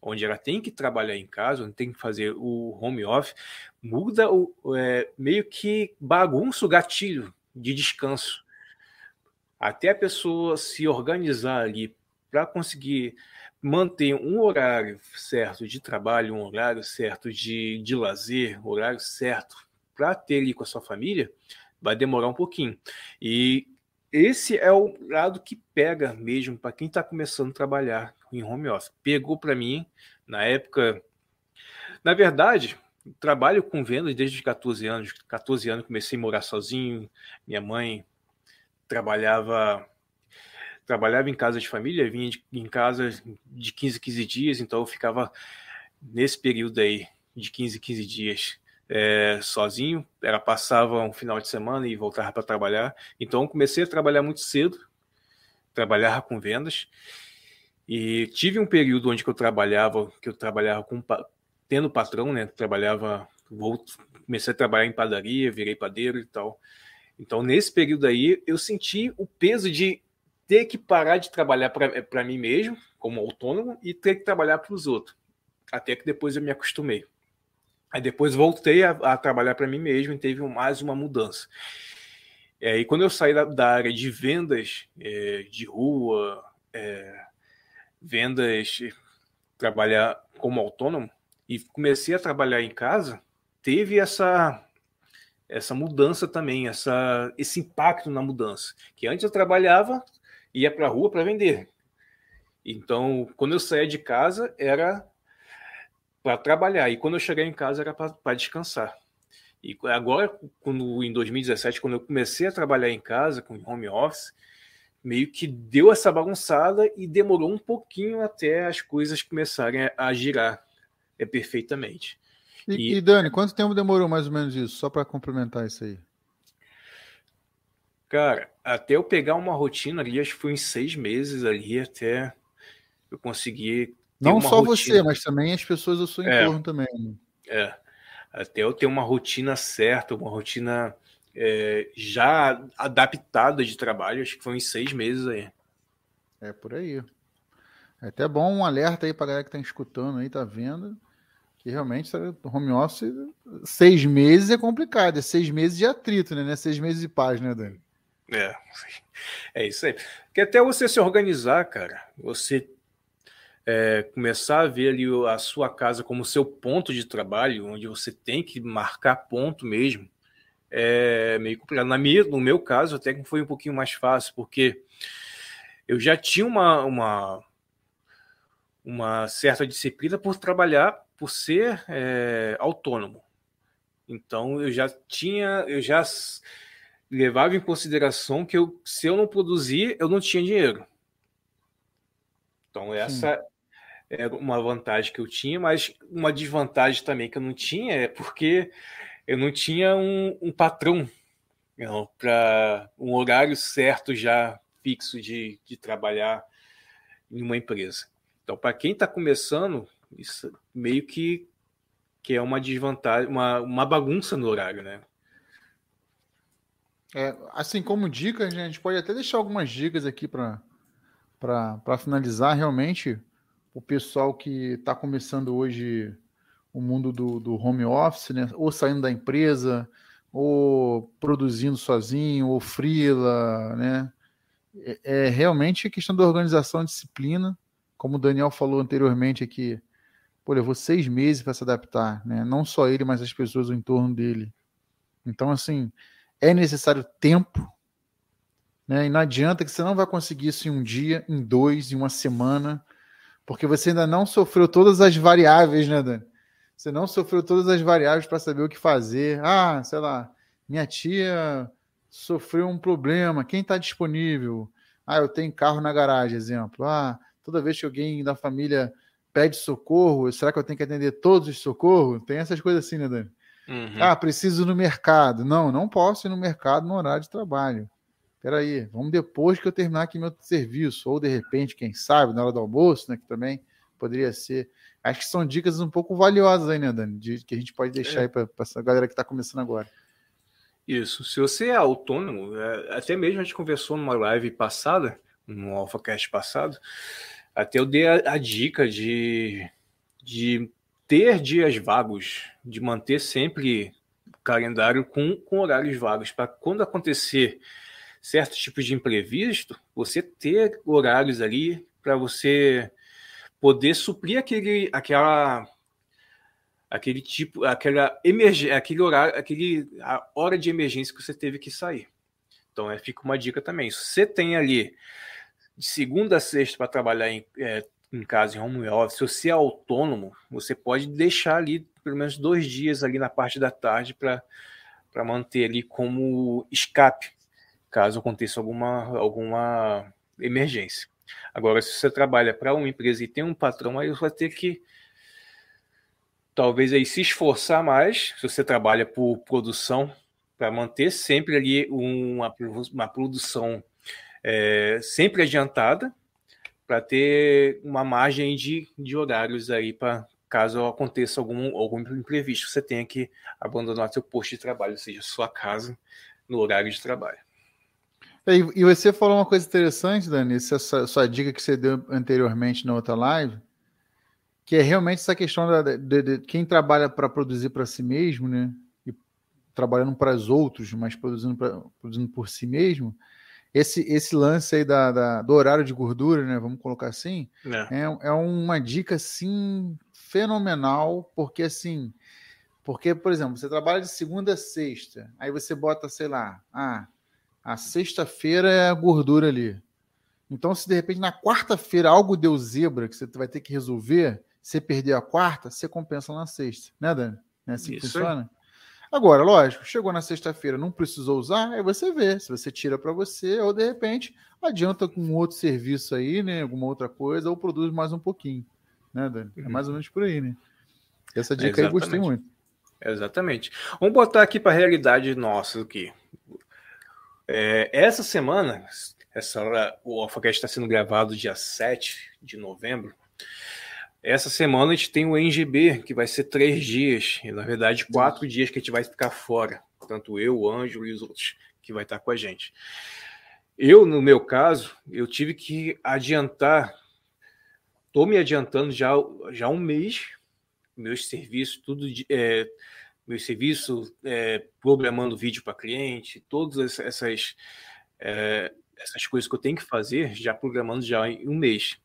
onde ela tem que trabalhar em casa, onde tem que fazer o home office, muda o é, meio que bagunça o gatilho de descanso. Até a pessoa se organizar ali para conseguir manter um horário certo de trabalho, um horário certo de, de lazer, horário certo para ter ali com a sua família, vai demorar um pouquinho. E esse é o lado que pega mesmo para quem está começando a trabalhar em home office. Pegou para mim, na época. Na verdade, trabalho com vendas desde os 14 anos. 14 anos comecei a morar sozinho. Minha mãe trabalhava trabalhava em casa de família, vinha de, em casa de 15 15 dias, então eu ficava nesse período aí de 15 15 dias é, sozinho, era passava um final de semana e voltava para trabalhar. Então comecei a trabalhar muito cedo, trabalhava com vendas e tive um período onde eu trabalhava, que eu trabalhava com tendo patrão, né? Trabalhava, vou, comecei a trabalhar em padaria, virei padeiro e tal. Então nesse período aí eu senti o peso de ter que parar de trabalhar para mim mesmo, como autônomo, e ter que trabalhar para os outros. Até que depois eu me acostumei. Aí depois voltei a, a trabalhar para mim mesmo e teve mais uma mudança. É, e quando eu saí da, da área de vendas é, de rua, é, vendas, trabalhar como autônomo, e comecei a trabalhar em casa, teve essa essa mudança também, essa, esse impacto na mudança. Que antes eu trabalhava, ia para a rua para vender. Então, quando eu saía de casa, era para trabalhar. E quando eu cheguei em casa era para descansar. E agora, quando, em 2017, quando eu comecei a trabalhar em casa com home office, meio que deu essa bagunçada e demorou um pouquinho até as coisas começarem a girar é, perfeitamente. E, e, e Dani, quanto tempo demorou mais ou menos isso? Só para complementar isso aí. Cara, até eu pegar uma rotina ali, acho que foi em seis meses ali até eu conseguir não só rotina. você, mas também as pessoas do seu é. entorno também. Né? É. até eu ter uma rotina certa, uma rotina é, já adaptada de trabalho, acho que foi em seis meses aí. É por aí. É até bom um alerta aí para galera que tá escutando aí, tá vendo, que realmente home office, seis meses é complicado, é seis meses de atrito, né? É seis meses de paz, né, Dani? É, é isso aí. Porque até você se organizar, cara, você é, começar a ver ali a sua casa como seu ponto de trabalho, onde você tem que marcar ponto mesmo, é meio complicado. Na minha, no meu caso, até que foi um pouquinho mais fácil, porque eu já tinha uma, uma, uma certa disciplina por trabalhar, por ser é, autônomo. Então eu já tinha, eu já levava em consideração que eu, se eu não produzir, eu não tinha dinheiro. Então essa Sim. era uma vantagem que eu tinha, mas uma desvantagem também que eu não tinha é porque eu não tinha um, um patrão para um horário certo já fixo de, de trabalhar em uma empresa. Então, para quem está começando, isso meio que, que é uma desvantagem, uma, uma bagunça no horário, né? É, assim como dicas, a gente pode até deixar algumas dicas aqui para finalizar. Realmente, o pessoal que está começando hoje o mundo do, do home office, né? ou saindo da empresa, ou produzindo sozinho, ou freela, né? É, é realmente questão da organização, disciplina, como o Daniel falou anteriormente aqui, pô, levou seis meses para se adaptar, né? Não só ele, mas as pessoas em torno dele. Então, assim, é necessário tempo, né? E não adianta que você não vai conseguir isso em um dia, em dois, em uma semana, porque você ainda não sofreu todas as variáveis, né, Dani? Você não sofreu todas as variáveis para saber o que fazer. Ah, sei lá, minha tia sofreu um problema, quem está disponível? Ah, eu tenho carro na garagem, exemplo. Ah, toda vez que alguém da família pede socorro, será que eu tenho que atender todos os socorros? Tem essas coisas assim, né, Dani? Uhum. Ah, preciso ir no mercado. Não, não posso ir no mercado no horário de trabalho. Peraí, vamos depois que eu terminar aqui meu serviço. Ou de repente, quem sabe, na hora do almoço, né? Que também poderia ser. Acho que são dicas um pouco valiosas aí, né, Dani? De, que a gente pode deixar é. aí para essa galera que está começando agora. Isso. Se você é autônomo, é, até mesmo a gente conversou numa live passada, no AlphaCast passado, até eu dei a, a dica de, de ter dias vagos, de manter sempre calendário com, com horários vagos, para quando acontecer certos tipos de imprevisto, você ter horários ali para você poder suprir aquele, aquela, aquele tipo, aquela emergência, aquele horário, aquele a hora de emergência que você teve que sair. Então, é, fica uma dica também. Se você tem ali de segunda a sexta para trabalhar em, é, em casa, em home office, se você é autônomo, você pode deixar ali pelo menos dois dias ali na parte da tarde para manter ali como escape, caso aconteça alguma, alguma emergência. Agora, se você trabalha para uma empresa e tem um patrão, aí você vai ter que talvez aí se esforçar mais, se você trabalha por produção, para manter sempre ali uma, uma produção é, sempre adiantada, para ter uma margem de, de horários aí para caso aconteça algum, algum imprevisto, você tenha que abandonar seu posto de trabalho, ou seja, sua casa no horário de trabalho. E você falou uma coisa interessante, Dani, essa sua dica que você deu anteriormente na outra live, que é realmente essa questão da, de, de quem trabalha para produzir para si mesmo, né? E trabalhando para os outros, mas produzindo, pra, produzindo por si mesmo. Esse, esse lance aí da, da, do horário de gordura, né? Vamos colocar assim, é. é, é uma dica assim fenomenal, porque assim, porque, por exemplo, você trabalha de segunda a sexta, aí você bota, sei lá, ah, a sexta-feira é a gordura ali. Então, se de repente na quarta-feira algo deu zebra que você vai ter que resolver, você perder a quarta, você compensa na sexta, né, Dani? É assim Isso que funciona? É. Agora, lógico, chegou na sexta-feira, não precisou usar, aí você vê se você tira para você ou de repente adianta com outro serviço aí, né, alguma outra coisa, ou produz mais um pouquinho, né, Dani? É mais ou menos por aí, né? Essa dica é, aí eu gostei muito. Exatamente. Vamos botar aqui para a realidade nossa aqui. É, essa semana, essa, o AlphaCast está sendo gravado dia 7 de novembro. Essa semana a gente tem o NGB, que vai ser três dias, e na verdade quatro dias que a gente vai ficar fora. Tanto eu, o Ângelo e os outros que vai estar com a gente. Eu, no meu caso, eu tive que adiantar, estou me adiantando já, já um mês, meus serviços, tudo de, é, meus serviços, é, programando vídeo para cliente, todas essas, é, essas coisas que eu tenho que fazer, já programando já em um mês.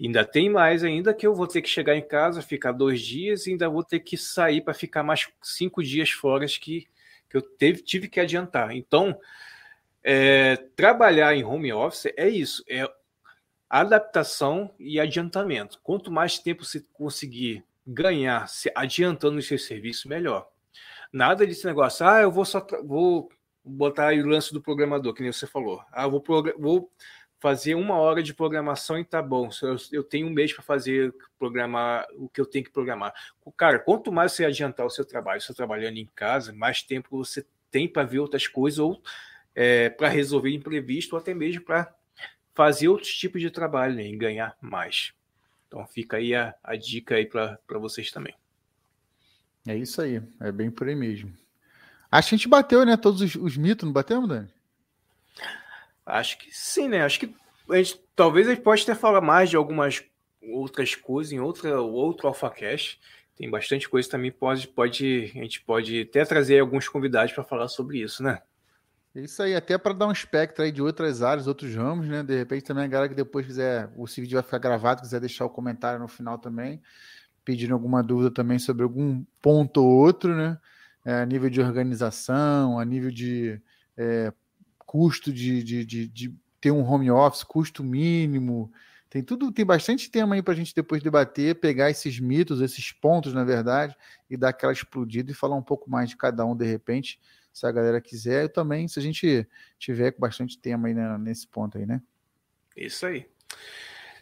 Ainda tem mais ainda que eu vou ter que chegar em casa, ficar dois dias e ainda vou ter que sair para ficar mais cinco dias fora que, que eu teve, tive que adiantar. Então, é, trabalhar em home office é isso, é adaptação e adiantamento. Quanto mais tempo você conseguir ganhar se adiantando os seus serviços, melhor. Nada desse negócio, ah, eu vou só vou botar o lance do programador, que nem você falou. Ah, vou, vou fazer uma hora de programação e tá bom. Eu, tenho um mês para fazer programar o que eu tenho que programar. Cara, quanto mais você adiantar o seu trabalho, você trabalhando em casa, mais tempo você tem para ver outras coisas ou é, para resolver imprevisto ou até mesmo para fazer outros tipos de trabalho né, e ganhar mais. Então fica aí a, a dica aí para vocês também. É isso aí, é bem por aí mesmo. Acho que a gente bateu, né? Todos os, os mitos, não batemos, Dani? Acho que sim, né? Acho que a gente, talvez a gente possa até falar mais de algumas outras coisas em outra, outro AlphaCast. Tem bastante coisa também, pode, pode, a gente pode até trazer alguns convidados para falar sobre isso, né? Isso aí, até para dar um espectro aí de outras áreas, outros ramos, né? De repente também a galera que depois quiser, o vídeo vai ficar gravado, quiser deixar o comentário no final também, pedindo alguma dúvida também sobre algum ponto ou outro, né? É, a nível de organização, a nível de é, custo de, de, de, de, ter um home office, custo mínimo. Tem tudo, tem bastante tema aí para a gente depois debater, pegar esses mitos, esses pontos, na verdade, e dar aquela explodida e falar um pouco mais de cada um de repente, se a galera quiser. Eu também, se a gente tiver com bastante tema aí né, nesse ponto aí, né? Isso aí.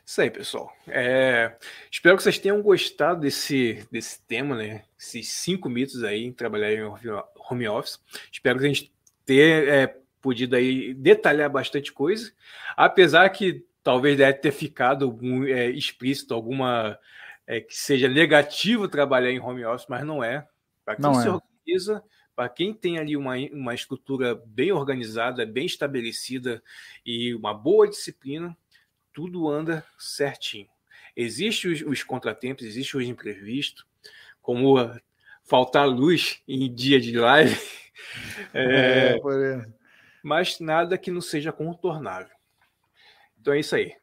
Isso aí, pessoal. É, espero que vocês tenham gostado desse, desse tema, né? Esses cinco mitos aí em trabalhar em home office. Espero que a gente ter, é, podido aí detalhar bastante coisa, apesar que talvez deve ter ficado é, explícito alguma é, que seja negativo trabalhar em home office, mas não é. Para quem não se é. organiza, para quem tem ali uma, uma estrutura bem organizada, bem estabelecida e uma boa disciplina, tudo anda certinho. Existem os, os contratempos, existem os imprevistos, como faltar luz em dia de live. É, é, mas nada que não seja contornável. Então é isso aí.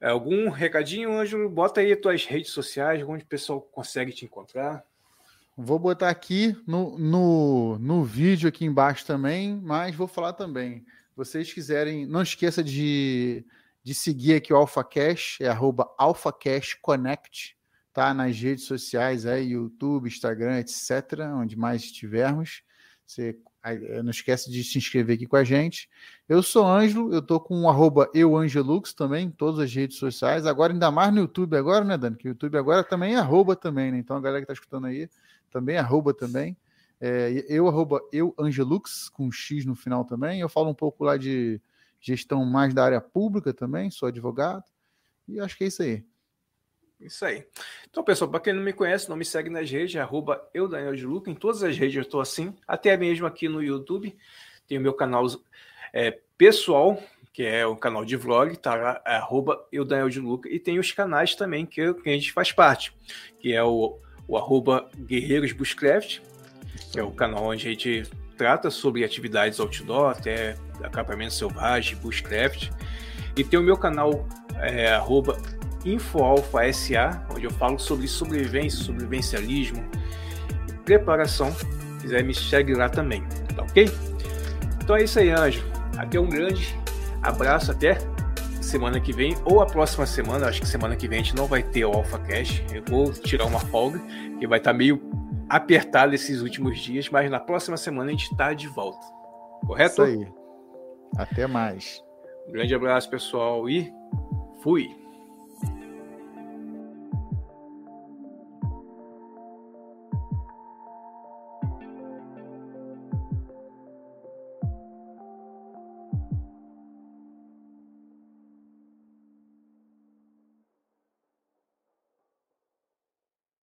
Algum recadinho, Ângelo? Bota aí as tuas redes sociais, onde o pessoal consegue te encontrar. Vou botar aqui no, no, no vídeo aqui embaixo também, mas vou falar também. Vocês quiserem, não esqueça de, de seguir aqui o AlphaCash, é arroba AlphaCashConnect, tá? Nas redes sociais, aí, YouTube, Instagram, etc., onde mais estivermos. Você eh, não esquece de se inscrever aqui com a gente. Eu sou Ângelo, eu tô com o arroba euangelux também, em todas as redes sociais. Agora, ainda mais no YouTube agora, né, Dani? Que o YouTube agora também é arroba também, né? Então a galera que tá escutando aí também é arroba também. É, eu, arroba euangelux, com X no final também. Eu falo um pouco lá de gestão mais da área pública também, sou advogado. E acho que é isso aí. Isso aí. Então, pessoal, para quem não me conhece, não me segue nas redes, arroba eu, Daniel de Luca. Em todas as redes eu estou assim, até mesmo aqui no YouTube. Tem o meu canal é, pessoal, que é o canal de vlog, tá lá, é, arroba eu, Daniel de Luca. E tem os canais também que, que a gente faz parte, que é o, o arroba Guerreiros Bushcraft, que é o canal onde a gente trata sobre atividades outdoor, até acampamento selvagem, bushcraft. E tem o meu canal, é, arroba InfoAlfa SA, onde eu falo sobre sobrevivência, sobrevivencialismo e preparação. Se quiser, me segue lá também, tá ok? Então é isso aí, Anjo. Aqui é um grande abraço até semana que vem ou a próxima semana. Acho que semana que vem a gente não vai ter o Alpha Cash. Eu vou tirar uma folga, que vai estar tá meio apertado esses últimos dias, mas na próxima semana a gente está de volta. Correto? Isso aí. Até mais. Um grande abraço, pessoal, e fui!